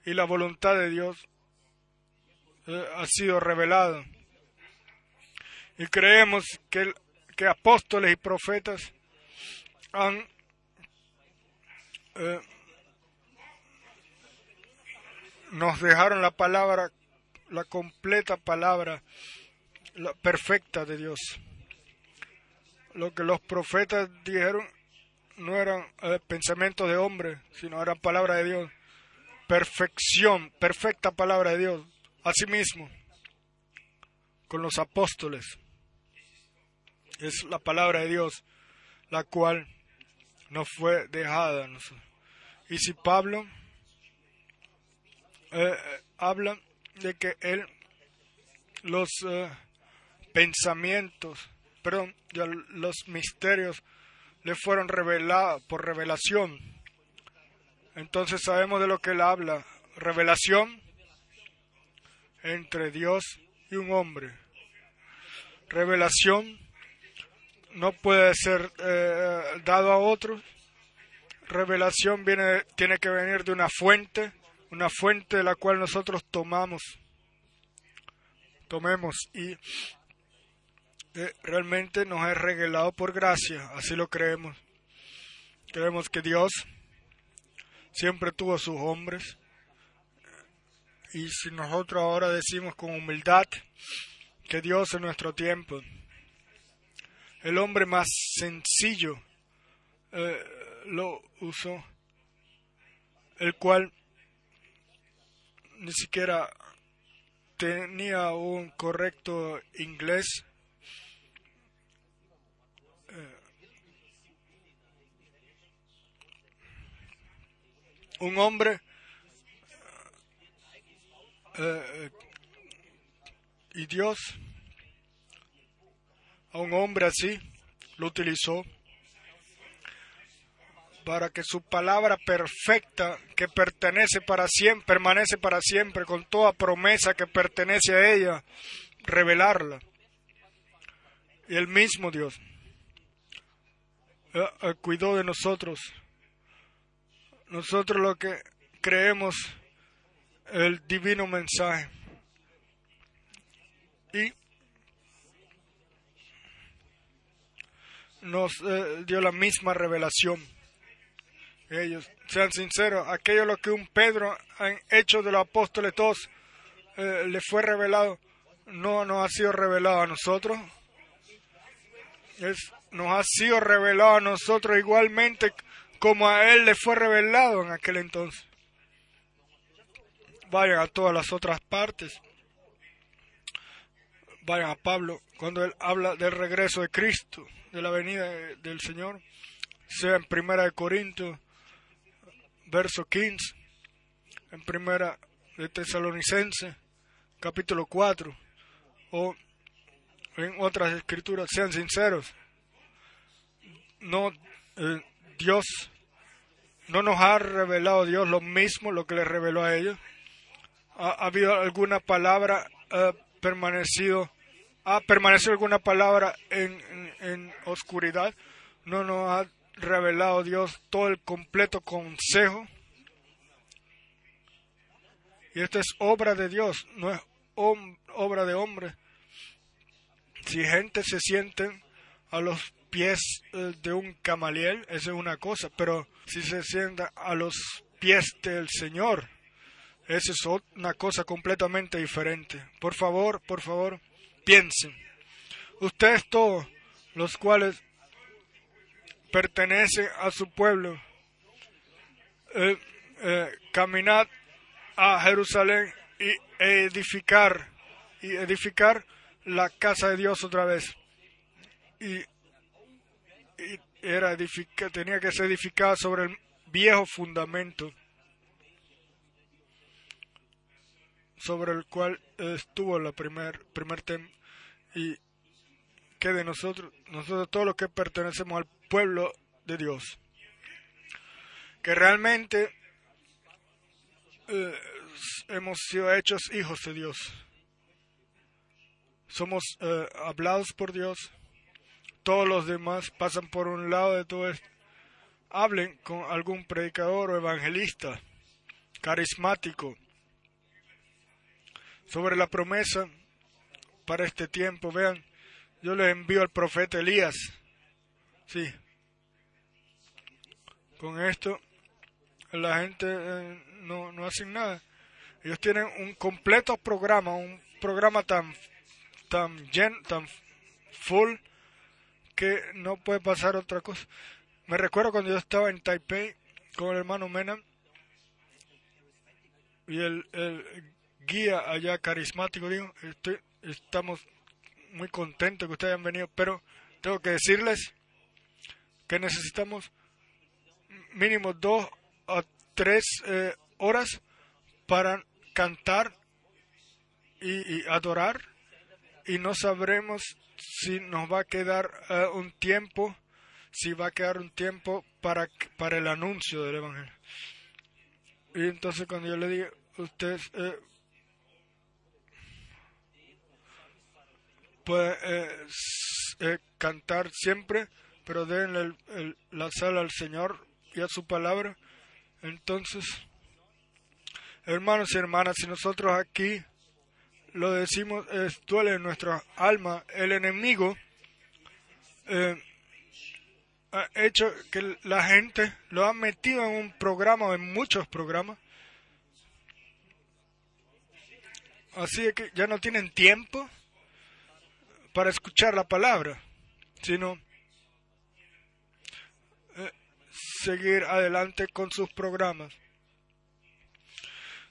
y la voluntad de Dios eh, ha sido revelada. Y creemos que, que apóstoles y profetas han eh, nos dejaron la palabra la completa palabra la perfecta de Dios. Lo que los profetas dijeron no eran eh, pensamientos de hombre, sino eran palabra de Dios. Perfección, perfecta palabra de Dios. Asimismo, con los apóstoles. Es la palabra de Dios la cual nos fue dejada. Y si Pablo eh, eh, habla de que él los eh, pensamientos, perdón, los misterios le fueron revelados por revelación. Entonces sabemos de lo que él habla, revelación entre Dios y un hombre. Revelación no puede ser eh, dado a otros. Revelación viene, tiene que venir de una fuente una fuente de la cual nosotros tomamos, tomemos y eh, realmente nos es regalado por gracia, así lo creemos. Creemos que Dios siempre tuvo a sus hombres y si nosotros ahora decimos con humildad que Dios en nuestro tiempo, el hombre más sencillo eh, lo usó, el cual ni siquiera tenía un correcto inglés. Eh, un hombre eh, y Dios a un hombre así lo utilizó para que su palabra perfecta que pertenece para siempre, permanece para siempre, con toda promesa que pertenece a ella, revelarla. Y el mismo Dios eh, eh, cuidó de nosotros. Nosotros lo que creemos el divino mensaje. y nos eh, dio la misma revelación. Ellos, sean sinceros, aquello lo que un Pedro en Hechos de los Apóstoles todos eh, le fue revelado, no nos ha sido revelado a nosotros. Es, nos ha sido revelado a nosotros igualmente como a él le fue revelado en aquel entonces. Vayan a todas las otras partes. Vayan a Pablo cuando él habla del regreso de Cristo, de la venida del Señor, sea en Primera de Corintios, verso 15, en Primera de Tesalonicense, capítulo 4, o en otras escrituras, sean sinceros. No, eh, Dios no nos ha revelado Dios lo mismo, lo que le reveló a ellos. ¿Ha, habido alguna palabra ha permanecido, ha permanecido alguna palabra en, en oscuridad? No nos ha revelado Dios todo el completo consejo. Y esta es obra de Dios, no es obra de hombre. Si gente se siente a los pies eh, de un camaliel, esa es una cosa, pero si se sienta a los pies del Señor, esa es una cosa completamente diferente. Por favor, por favor, piensen. Ustedes todos, los cuales pertenecen a su pueblo, eh, eh, caminad a Jerusalén y edificar, y edificar la casa de Dios otra vez. Y era tenía que ser edificada sobre el viejo fundamento sobre el cual estuvo la primer, primer tema que de nosotros, nosotros todos los que pertenecemos al pueblo de Dios, que realmente eh, hemos sido hechos hijos de Dios, somos eh, hablados por Dios, todos los demás pasan por un lado de todo esto. Hablen con algún predicador o evangelista carismático sobre la promesa para este tiempo. Vean, yo les envío al profeta Elías. Sí. Con esto la gente eh, no, no hace nada. Ellos tienen un completo programa, un programa tan tan tan full que no puede pasar otra cosa. Me recuerdo cuando yo estaba en Taipei con el hermano Mena y el, guía allá carismático dijo, estamos muy contentos que ustedes hayan venido, pero tengo que decirles que necesitamos mínimo dos a tres eh, horas para cantar y, adorar y no sabremos si nos va a quedar eh, un tiempo, si va a quedar un tiempo para, para el anuncio del Evangelio. Y entonces cuando yo le dije, ustedes eh, pueden eh, cantar siempre, pero den la sala al Señor y a su palabra. Entonces, hermanos y hermanas, si nosotros aquí lo decimos, es, duele en nuestra alma. El enemigo eh, ha hecho que la gente lo ha metido en un programa en muchos programas. Así que ya no tienen tiempo para escuchar la palabra, sino eh, seguir adelante con sus programas.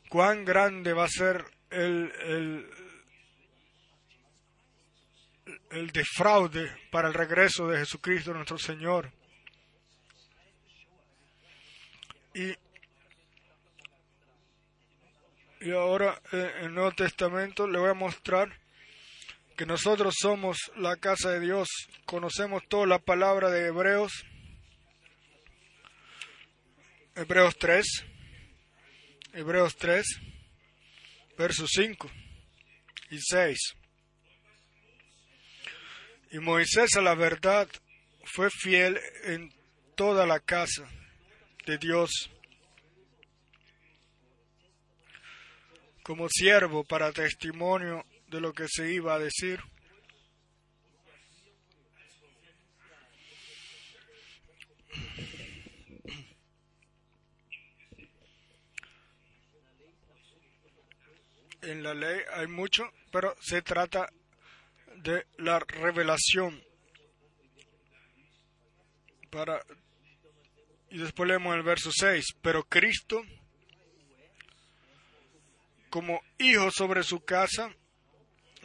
Cuán grande va a ser el, el, el defraude para el regreso de Jesucristo nuestro Señor. Y, y ahora eh, en el Nuevo Testamento le voy a mostrar que nosotros somos la casa de Dios, conocemos toda la palabra de Hebreos, Hebreos 3, Hebreos 3 versos 5 y 6. Y Moisés a la verdad fue fiel en toda la casa de Dios como siervo para testimonio de lo que se iba a decir. En la ley hay mucho, pero se trata de la revelación para y después leemos el verso 6, pero Cristo como hijo sobre su casa,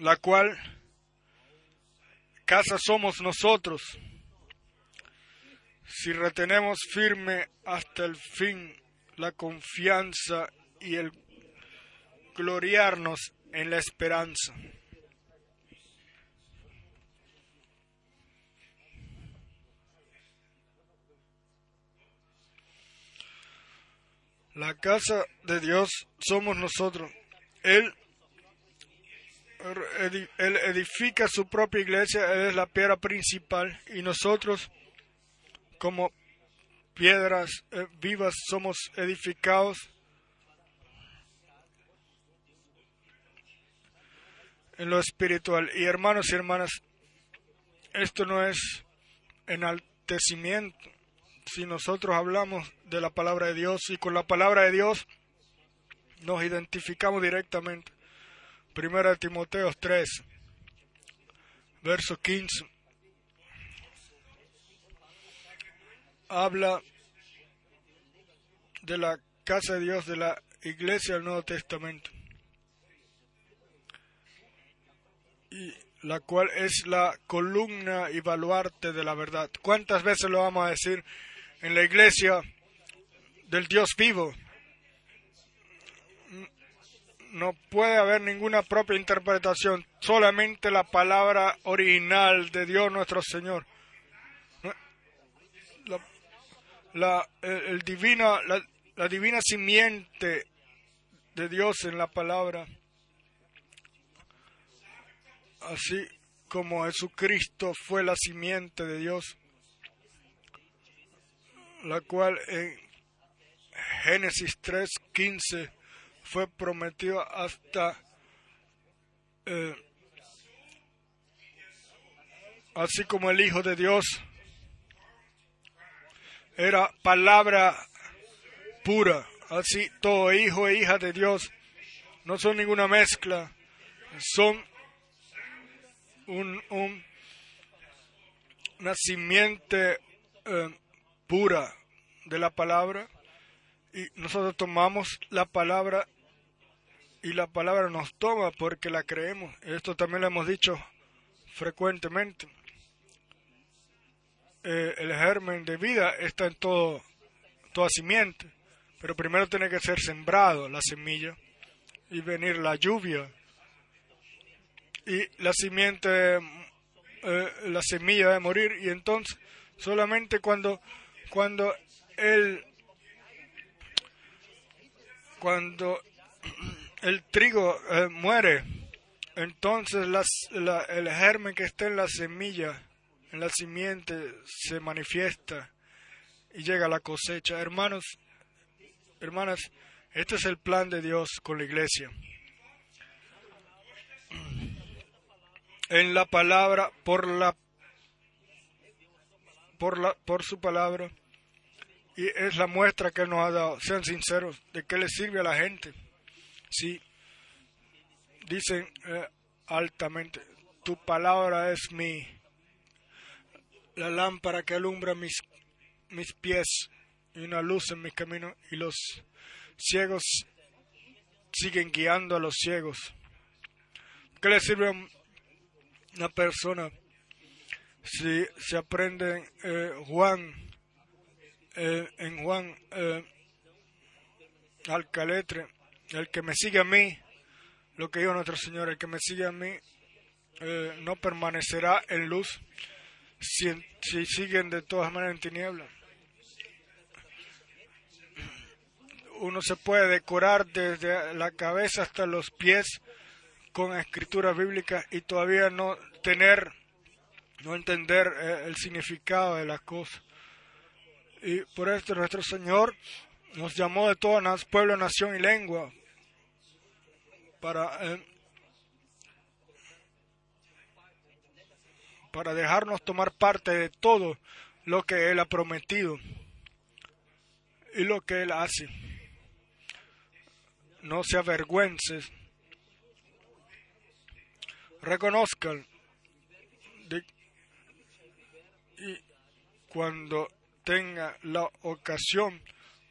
la cual casa somos nosotros. Si retenemos firme hasta el fin la confianza y el gloriarnos en la esperanza. La casa de Dios somos nosotros. Él, él edifica su propia iglesia, Él es la piedra principal y nosotros como piedras eh, vivas somos edificados en lo espiritual. Y hermanos y hermanas, esto no es enaltecimiento. Si nosotros hablamos de la palabra de Dios y con la palabra de Dios nos identificamos directamente. Primera Timoteo 3, verso 15. Habla de la casa de Dios, de la iglesia del Nuevo Testamento. Y la cual es la columna y baluarte de la verdad. ¿Cuántas veces lo vamos a decir en la iglesia del Dios vivo? No puede haber ninguna propia interpretación, solamente la palabra original de Dios nuestro Señor. La, el, divina, la, divina simiente de Dios en la palabra, así como Jesucristo fue la simiente de Dios, la cual en Génesis 3:15 fue prometido hasta eh, así como el Hijo de Dios. Era palabra pura, así todo hijo e hija de Dios no son ninguna mezcla, son un, un una simiente eh, pura de la palabra. Y nosotros tomamos la palabra y la palabra nos toma porque la creemos. Esto también lo hemos dicho frecuentemente. Eh, el germen de vida está en todo, toda simiente, pero primero tiene que ser sembrado la semilla y venir la lluvia. Y la simiente, eh, la semilla debe morir y entonces solamente cuando, cuando el cuando el trigo eh, muere, entonces el germen que está en la semilla, en la simiente, se manifiesta y llega a la cosecha. Hermanos, hermanas, este es el plan de Dios con la iglesia. En la palabra, por la por la por su palabra y es la muestra que nos ha dado. Sean sinceros, ¿de qué le sirve a la gente? Si dicen eh, altamente, tu palabra es mi, la lámpara que alumbra mis, mis pies y una luz en mi camino, y los ciegos siguen guiando a los ciegos. ¿Qué le sirve a una persona si se aprende eh, Juan eh, en Juan eh, al caletre, el que me sigue a mí, lo que dijo nuestro Señor, el que me sigue a mí eh, no permanecerá en luz si, si siguen de todas maneras en tinieblas. Uno se puede decorar desde la cabeza hasta los pies con escrituras bíblicas y todavía no tener, no entender el significado de las cosas. Y por esto nuestro Señor nos llamó de todas pueblo, nación y lengua para, eh, para dejarnos tomar parte de todo lo que Él ha prometido y lo que Él hace. No se avergüencen. Reconozcan y cuando tenga la ocasión,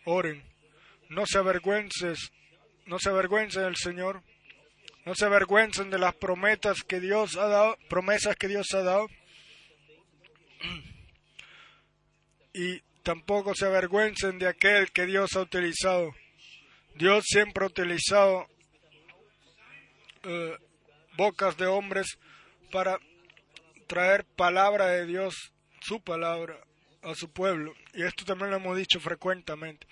oren. No se avergüencen, no se avergüencen del Señor. No se avergüencen de las promesas que Dios ha dado, promesas que Dios ha dado. Y tampoco se avergüencen de aquel que Dios ha utilizado. Dios siempre ha utilizado eh, bocas de hombres para traer palabra de Dios, su palabra, a su pueblo. Y esto también lo hemos dicho frecuentemente.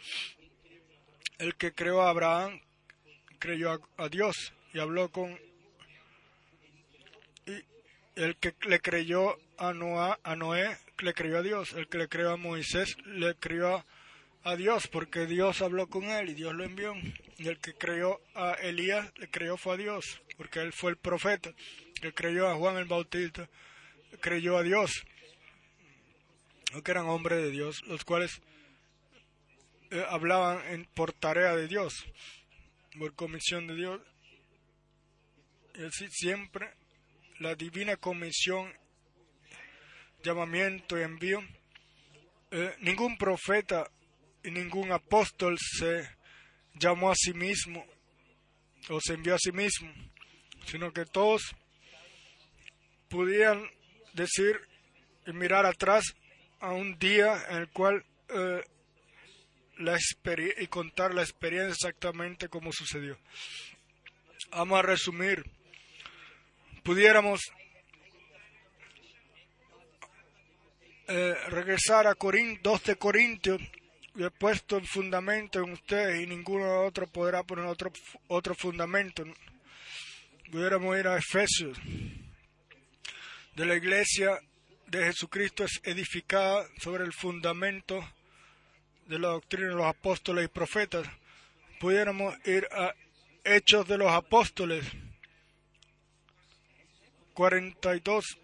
El que creó a Abraham creyó a, Dios y habló con... Y el que le creyó a, a Noé le creyó a Dios. El que le creyó a Moisés le creyó a, Dios porque Dios habló con él y Dios lo envió. Y el que creyó a Elías le creyó fue a Dios porque él fue el profeta. El que creyó a Juan el Bautista creyó a Dios. No que eran hombres de Dios, los cuales eh, hablaban en, por tarea de Dios, por comisión de Dios. Así siempre la divina comisión llamamiento y envío, eh, ningún profeta y ningún apóstol se llamó a sí mismo o se envió a sí mismo, sino que todos pudieran decir y mirar atrás a un día en el cual eh, la y contar la experiencia exactamente como sucedió. Vamos a resumir. Pudiéramos Eh, regresar a Corín, 2 de Corintios, y he puesto el fundamento en ustedes y ninguno otro podrá poner otro, otro fundamento. Pudiéramos ir a Efesios. De la iglesia de Jesucristo es edificada sobre el fundamento de la doctrina de los apóstoles y profetas. Pudiéramos ir a Hechos de los Apóstoles 42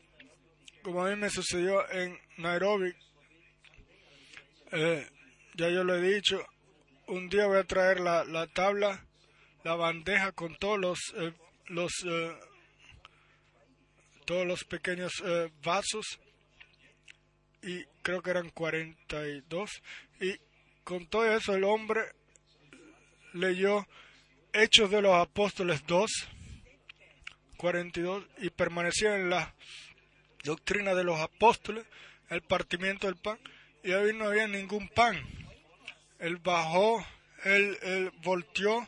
como a mí me sucedió en Nairobi, eh, ya yo lo he dicho, un día voy a traer la, la tabla, la bandeja con todos los, eh, los eh, todos los pequeños vasos y creo que eran 42 y con todo eso el hombre leyó Hechos de los Apóstoles 2 42 y permanecía en la doctrina de los apóstoles, el partimiento del pan, y ahí no había ningún pan. Él bajó, él, volteó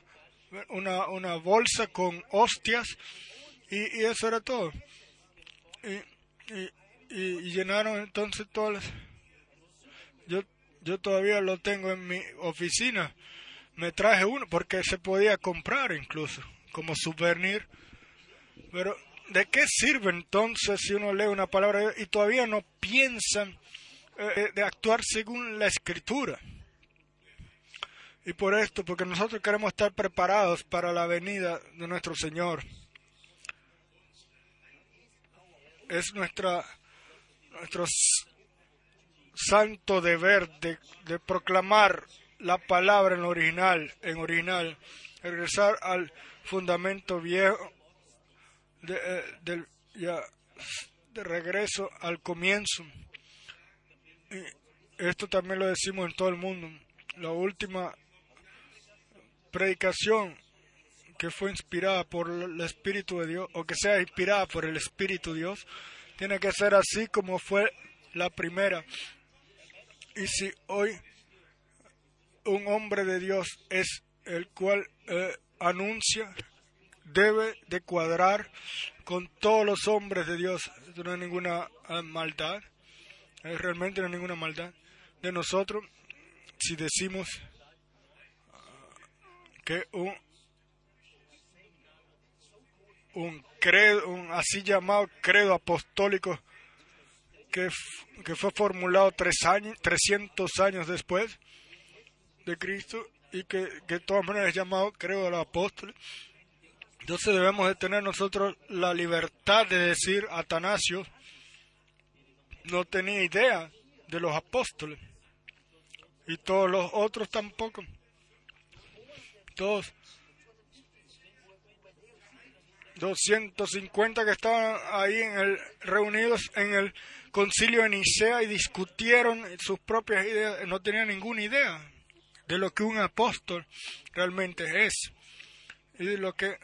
una, una, bolsa con hostias y, eso era todo. Y, y, y, llenaron entonces todas Yo, yo todavía lo tengo en mi oficina. Me traje uno porque se podía comprar incluso como souvenir. Pero ¿de qué sirve entonces si uno lee una palabra y todavía no piensan eh, de actuar según la escritura? Y por esto, porque nosotros queremos estar preparados para la venida de nuestro Señor. Es nuestra, nuestro santo deber de, de proclamar la palabra en original, en original, regresar al fundamento viejo de, eh, ya, de regreso al comienzo. Y esto también lo decimos en todo el mundo. La última predicación que fue inspirada por el Espíritu de Dios, o que sea inspirada por el Espíritu de Dios, tiene que ser así como fue la primera. Y si hoy un hombre de Dios es el cual eh, anuncia debe de cuadrar con todos los hombres de Dios. No hay ninguna ah, maldad, realmente no hay ninguna maldad de nosotros si decimos ah, que un, un credo, un así llamado credo apostólico que, que fue formulado tres años, 300 años después de Cristo y que, de todas maneras es llamado credo de los apóstoles entonces debemos de tener nosotros la libertad de decir Atanasio, no tenía idea de los apóstoles. Y todos los otros tampoco. Todos 250 que estaban ahí en el, reunidos en el concilio de Nicea y discutieron sus propias ideas, no tenían ninguna idea de lo que un apóstol realmente es y de lo que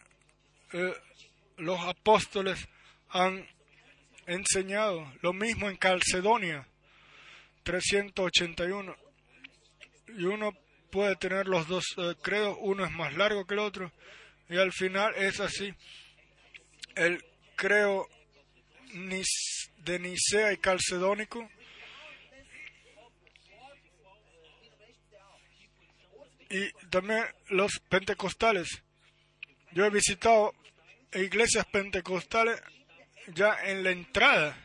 los apóstoles han enseñado. Lo mismo en Calcedonia, 381. Y uno puede tener los dos eh, credos, uno es más largo que el otro, y al final es así el creo de Nicea y Calcedónico. Y también los pentecostales. Yo he visitado iglesias pentecostales ya en la entrada.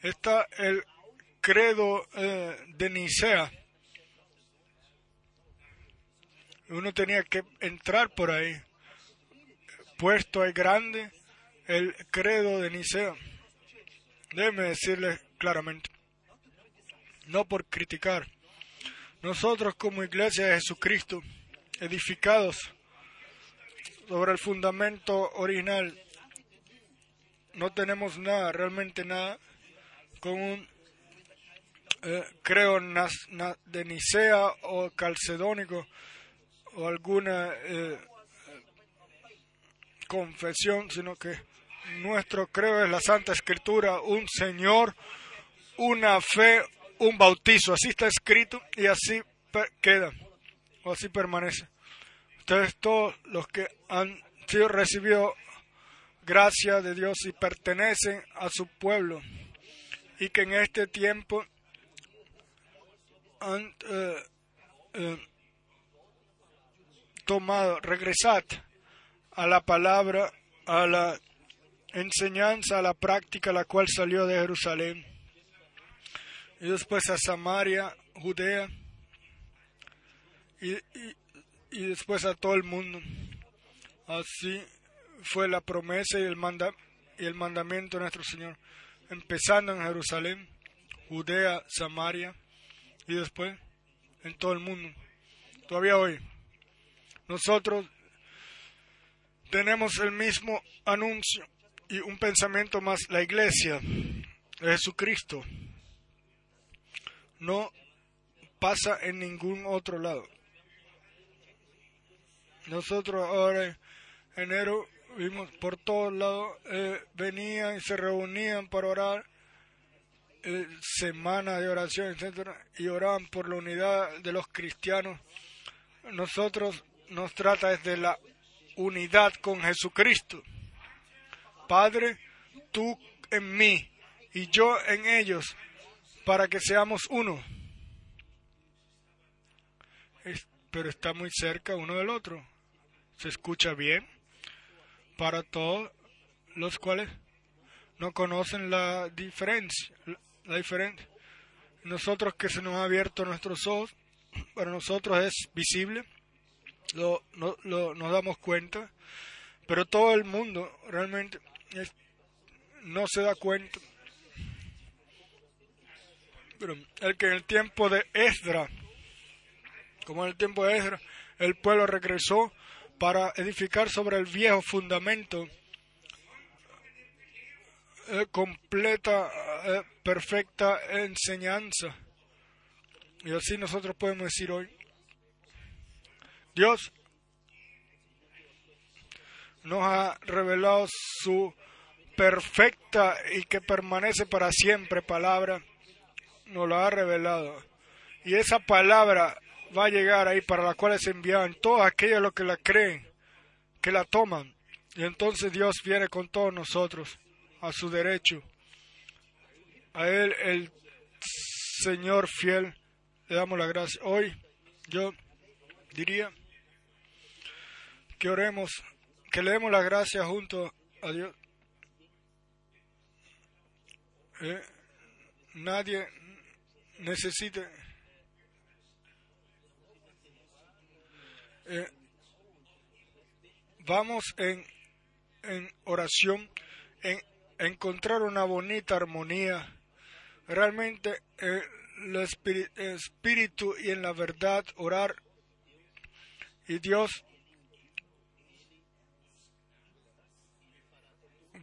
Está el credo eh, de Nicea. Uno tenía que entrar por ahí. Puesto ahí grande el credo de Nicea. Déjeme decirles claramente, no por criticar, nosotros como iglesia de Jesucristo, edificados sobre el fundamento original, no tenemos nada, realmente nada, con un eh, creo de Nicea o calcedónico o alguna eh, confesión, sino que nuestro creo es la Santa Escritura, un Señor, una fe, un bautizo. Así está escrito y así queda, o así permanece. Ustedes todos los que han sido recibido gracia de Dios y pertenecen a su pueblo y que en este tiempo han eh, eh, tomado, regresad a la palabra, a la enseñanza a la práctica la cual salió de Jerusalén. Y después a Samaria, Judea y, después a todo el mundo. Así fue la promesa y el, manda, y el mandamiento de nuestro Señor, empezando en Jerusalén, Judea, Samaria y después en todo el mundo. Todavía hoy, nosotros tenemos el mismo anuncio y un pensamiento más, la iglesia de Jesucristo no pasa en ningún otro lado. Nosotros ahora en enero vimos por todos lados, eh, venían y se reunían para orar, eh, semana de oración, etcétera, y oraban por la unidad de los cristianos. Nosotros nos trata desde la unidad con Jesucristo. Padre, tú en mí y yo en ellos, para que seamos uno. pero está muy cerca uno del otro. Se escucha bien para todos los cuales no conocen la diferencia. La diferencia. Nosotros que se nos ha abierto nuestros ojos, para nosotros es visible, lo, nos damos cuenta, pero todo el mundo realmente no se da cuenta. Pero el que en el tiempo de Esdra, como en el tiempo de Esdra, el pueblo regresó para edificar sobre el viejo fundamento eh, completa, eh, perfecta enseñanza. Y así nosotros podemos decir hoy, Dios nos ha revelado su perfecta y que permanece para siempre palabra, nos la ha revelado. Y esa palabra va a llegar ahí para la cual es enviada en todos aquellos los que la creen, que la toman. Y entonces Dios viene con todos nosotros a su derecho. A Él, el Señor fiel, le damos la gracia. Hoy yo diría que oremos que le demos la gracia junto a Dios. Eh, nadie necesite eh, vamos en, en oración en encontrar una bonita armonía. Realmente en el espíritu y en la verdad orar. Y Dios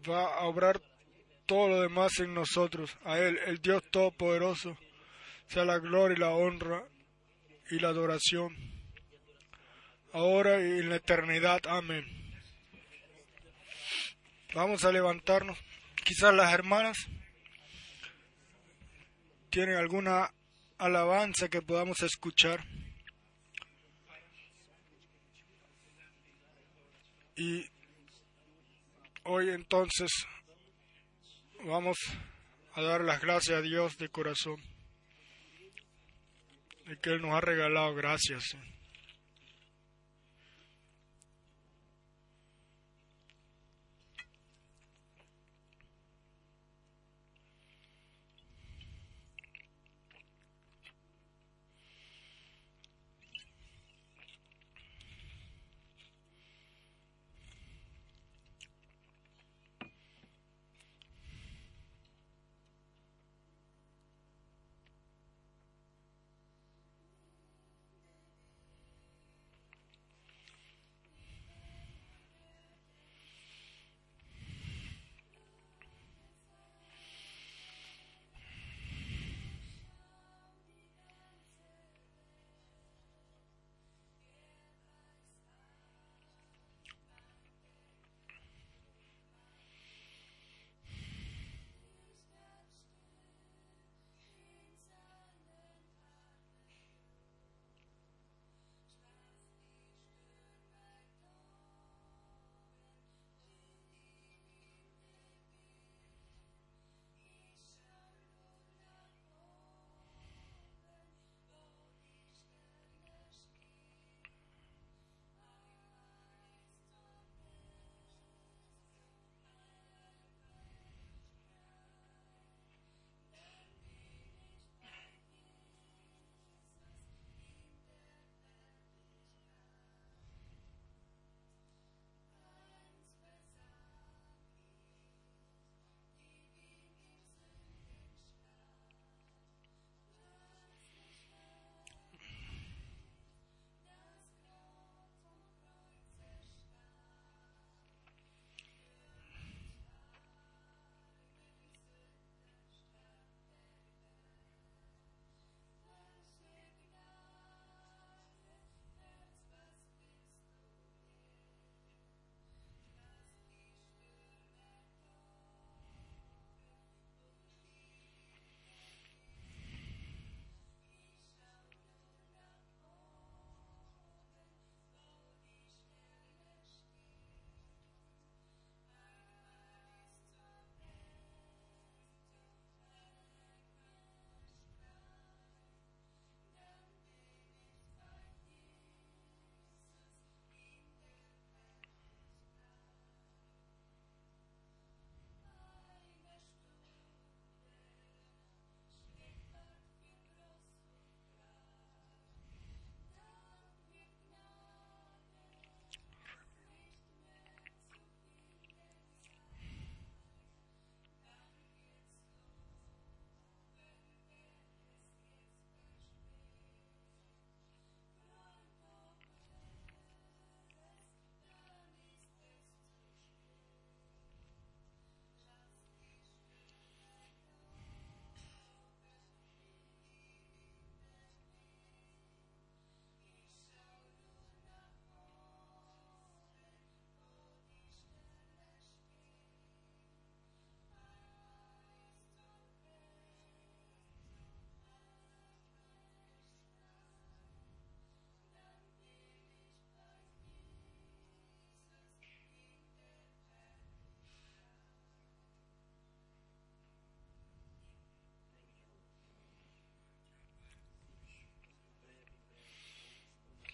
va a obrar todo lo demás en nosotros. A Él, el Dios Todopoderoso, sea la gloria y la honra y la adoración, ahora y en la eternidad. Amén. Vamos a levantarnos. Quizás las hermanas tienen alguna alabanza que podamos escuchar. Y hoy entonces vamos a dar las gracias a Dios de corazón, de que Él nos ha regalado gracias.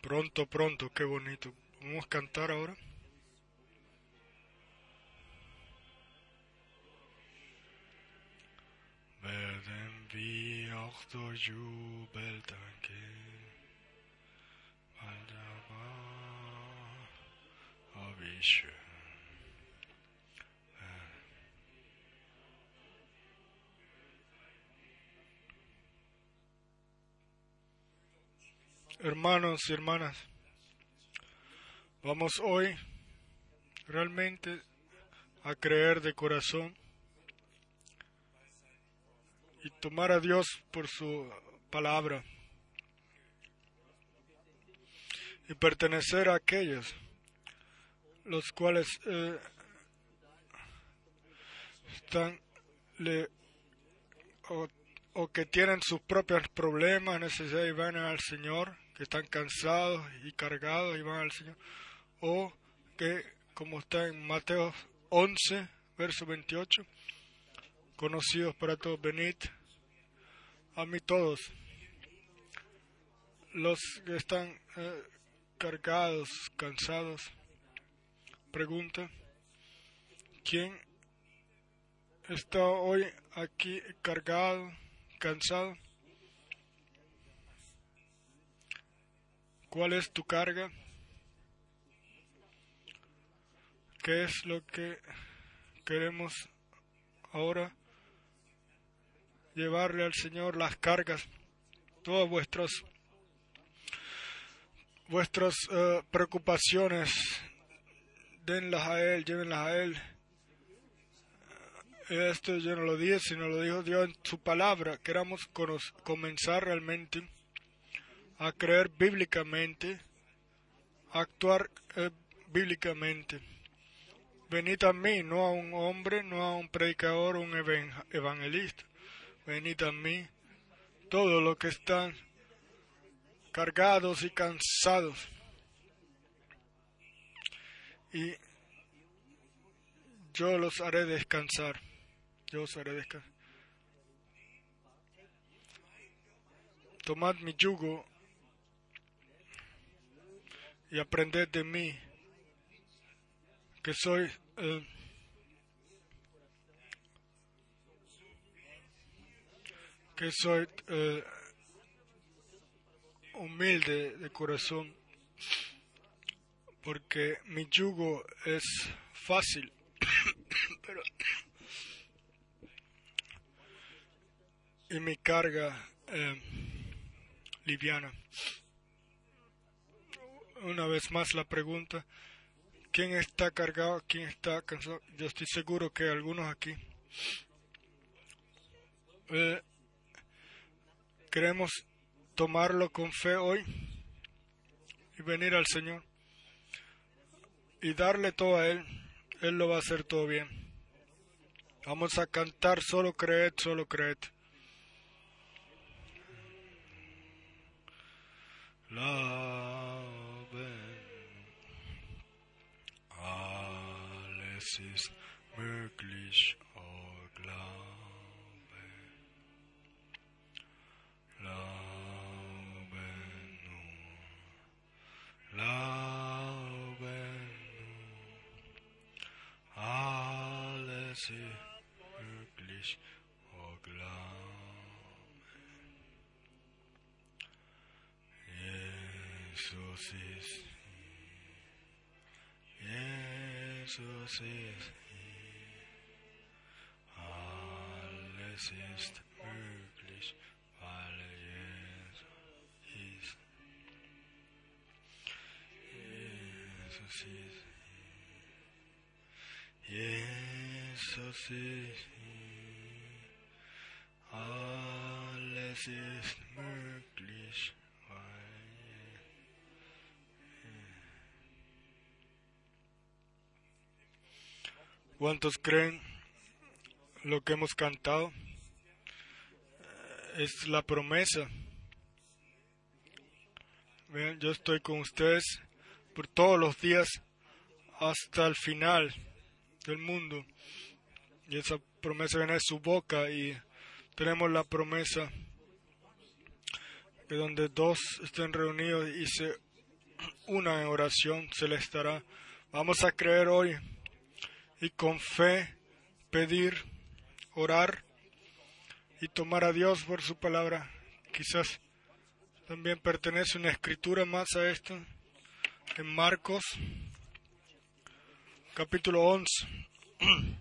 Pronto, pronto, qué bonito. Vamos a cantar ahora. Werden wir auch durch Jubel danken. Wunderbar, oh wie schön. Hermanos y hermanas, vamos hoy realmente a creer de corazón y tomar a Dios por su palabra y pertenecer a aquellos los cuales eh, están le, o, o, que tienen sus propios problemas, necesidades y van al Señor, que están cansados y cargados y van al Señor, o que, como está en Mateo 11, verso 28, conocidos para todos, venid a mí todos, los que están eh, cargados, cansados, pregunta, ¿quién está hoy aquí cargado, cansado? ¿Cuál es tu carga? ¿Qué es lo que queremos ahora? Llevarle al Señor las cargas, todas vuestras vuestras uh, preocupaciones, denlas a Él, llévenlas a Él. Esto yo no lo dije, sino lo dijo Dios en su palabra. Queramos comenzar realmente a creer bíblicamente, a actuar eh, bíblicamente. Venid a mí, no a un hombre, no a un predicador, un evangelista. Venid a mí, todos los que están cargados y cansados. Y yo los haré descansar. Yo os haré descansar. Tomad mi yugo y aprended de mí, que soy eh, que soy eh, humilde de corazón, porque mi yugo es fácil, (coughs) pero y mi carga eh, liviana. Una vez más la pregunta, ¿quién está cargado? ¿Quién está cansado? Yo estoy seguro que algunos aquí. Eh, queremos tomarlo con fe hoy y venir al Señor y darle todo a Él. Él lo va a hacer todo bien. Vamos a cantar, solo creed, solo creed. Alles ist möglich, oh Glaube. Glaube nur, glaube nur. Alles ist möglich, oh Glaube. Jesus ist Jesus ist hier. Alles ist möglich, weil Jesus ist. Jesus ist hier. Jesus ist hier. Alles ist möglich, ¿Cuántos creen lo que hemos cantado? Es la promesa. Yo estoy con ustedes por todos los días hasta el final del mundo. Y esa promesa viene de su boca y tenemos la promesa que donde dos estén reunidos y se una en oración se les estará. Vamos a creer hoy y con fe pedir, orar y tomar a Dios por su palabra. Quizás también pertenece una escritura más a esto en Marcos capítulo 11. (clears throat)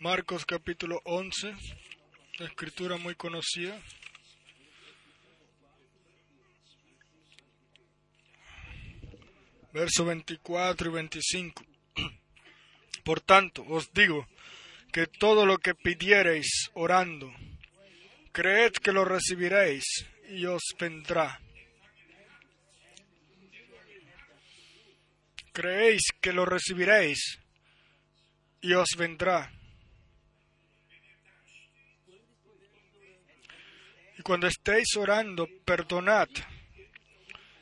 Marcos capítulo 11, una escritura muy conocida. Verso 24 y 25. Por tanto, os digo que todo lo que pidiereis orando, creed que lo recibiréis y os vendrá. Creéis que lo recibiréis y os vendrá. Y cuando estéis orando, perdonad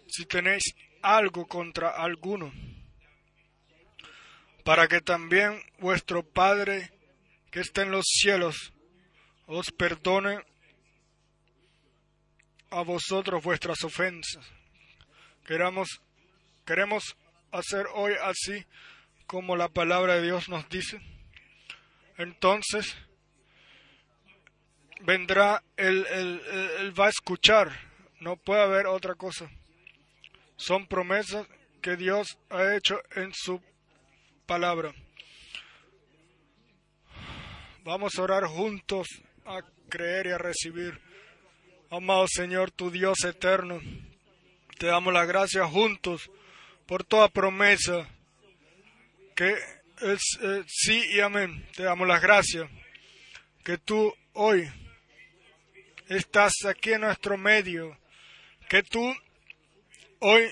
si tenéis algo contra alguno, para que también vuestro Padre que está en los cielos os perdone a vosotros vuestras ofensas. Queramos, queremos hacer hoy así como la palabra de Dios nos dice. Entonces vendrá, él, él va a escuchar, no puede haber otra cosa. Son promesas que Dios ha hecho en su palabra. Vamos a orar juntos a creer y a recibir. Amado Señor, tu Dios eterno, te damos la gracia juntos por toda promesa que es eh, sí y amén. Te damos las gracias que tú hoy estás aquí en nuestro medio, que tú hoy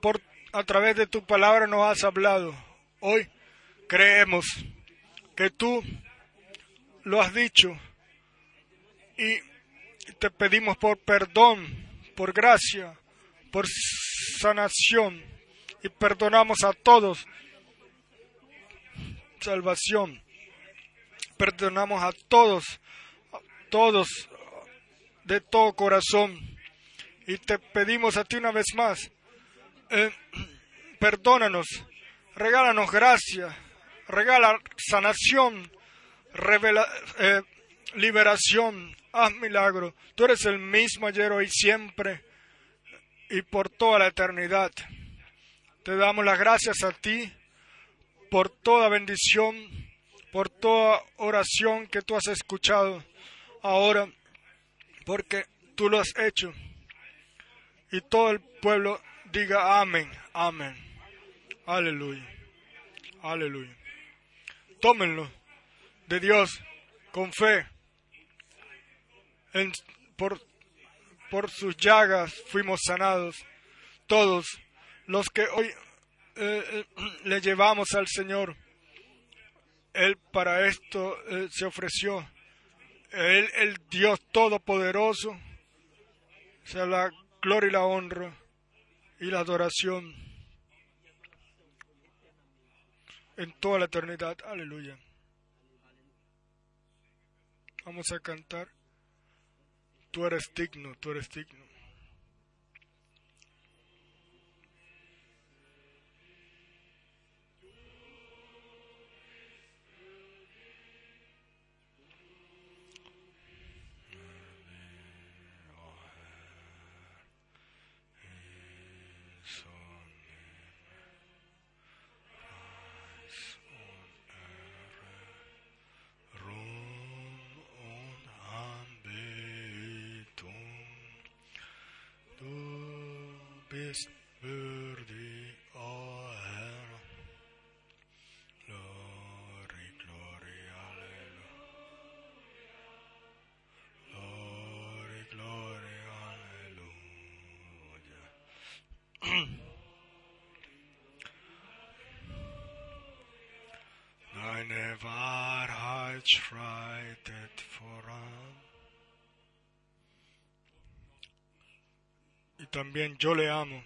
por a través de tu palabra nos has hablado. Hoy creemos que tú lo has dicho y te pedimos por perdón, por gracia, por sanación y perdonamos a todos salvación. Perdonamos a todos, a todos de todo corazón. Y te pedimos a ti una vez más, eh, perdónanos, regálanos gracia, regala sanación, revela, eh, liberación, haz milagro. Tú eres el mismo ayer, hoy, siempre y por toda la eternidad. Te damos las gracias a ti por toda bendición, por toda oración que tú has escuchado ahora, porque tú lo has hecho. Y todo el pueblo diga amén, amén. Aleluya, aleluya. Tómenlo de Dios con fe. por, por sus llagas fuimos sanados. Todos los que hoy eh, eh, le llevamos al Señor. Él para esto eh, se ofreció. Él, el Dios Todopoderoso, sea la gloria y la honra y la adoración en toda la eternidad. Aleluya. Vamos a cantar. Tú eres digno, tú eres digno. Y también yo le amo.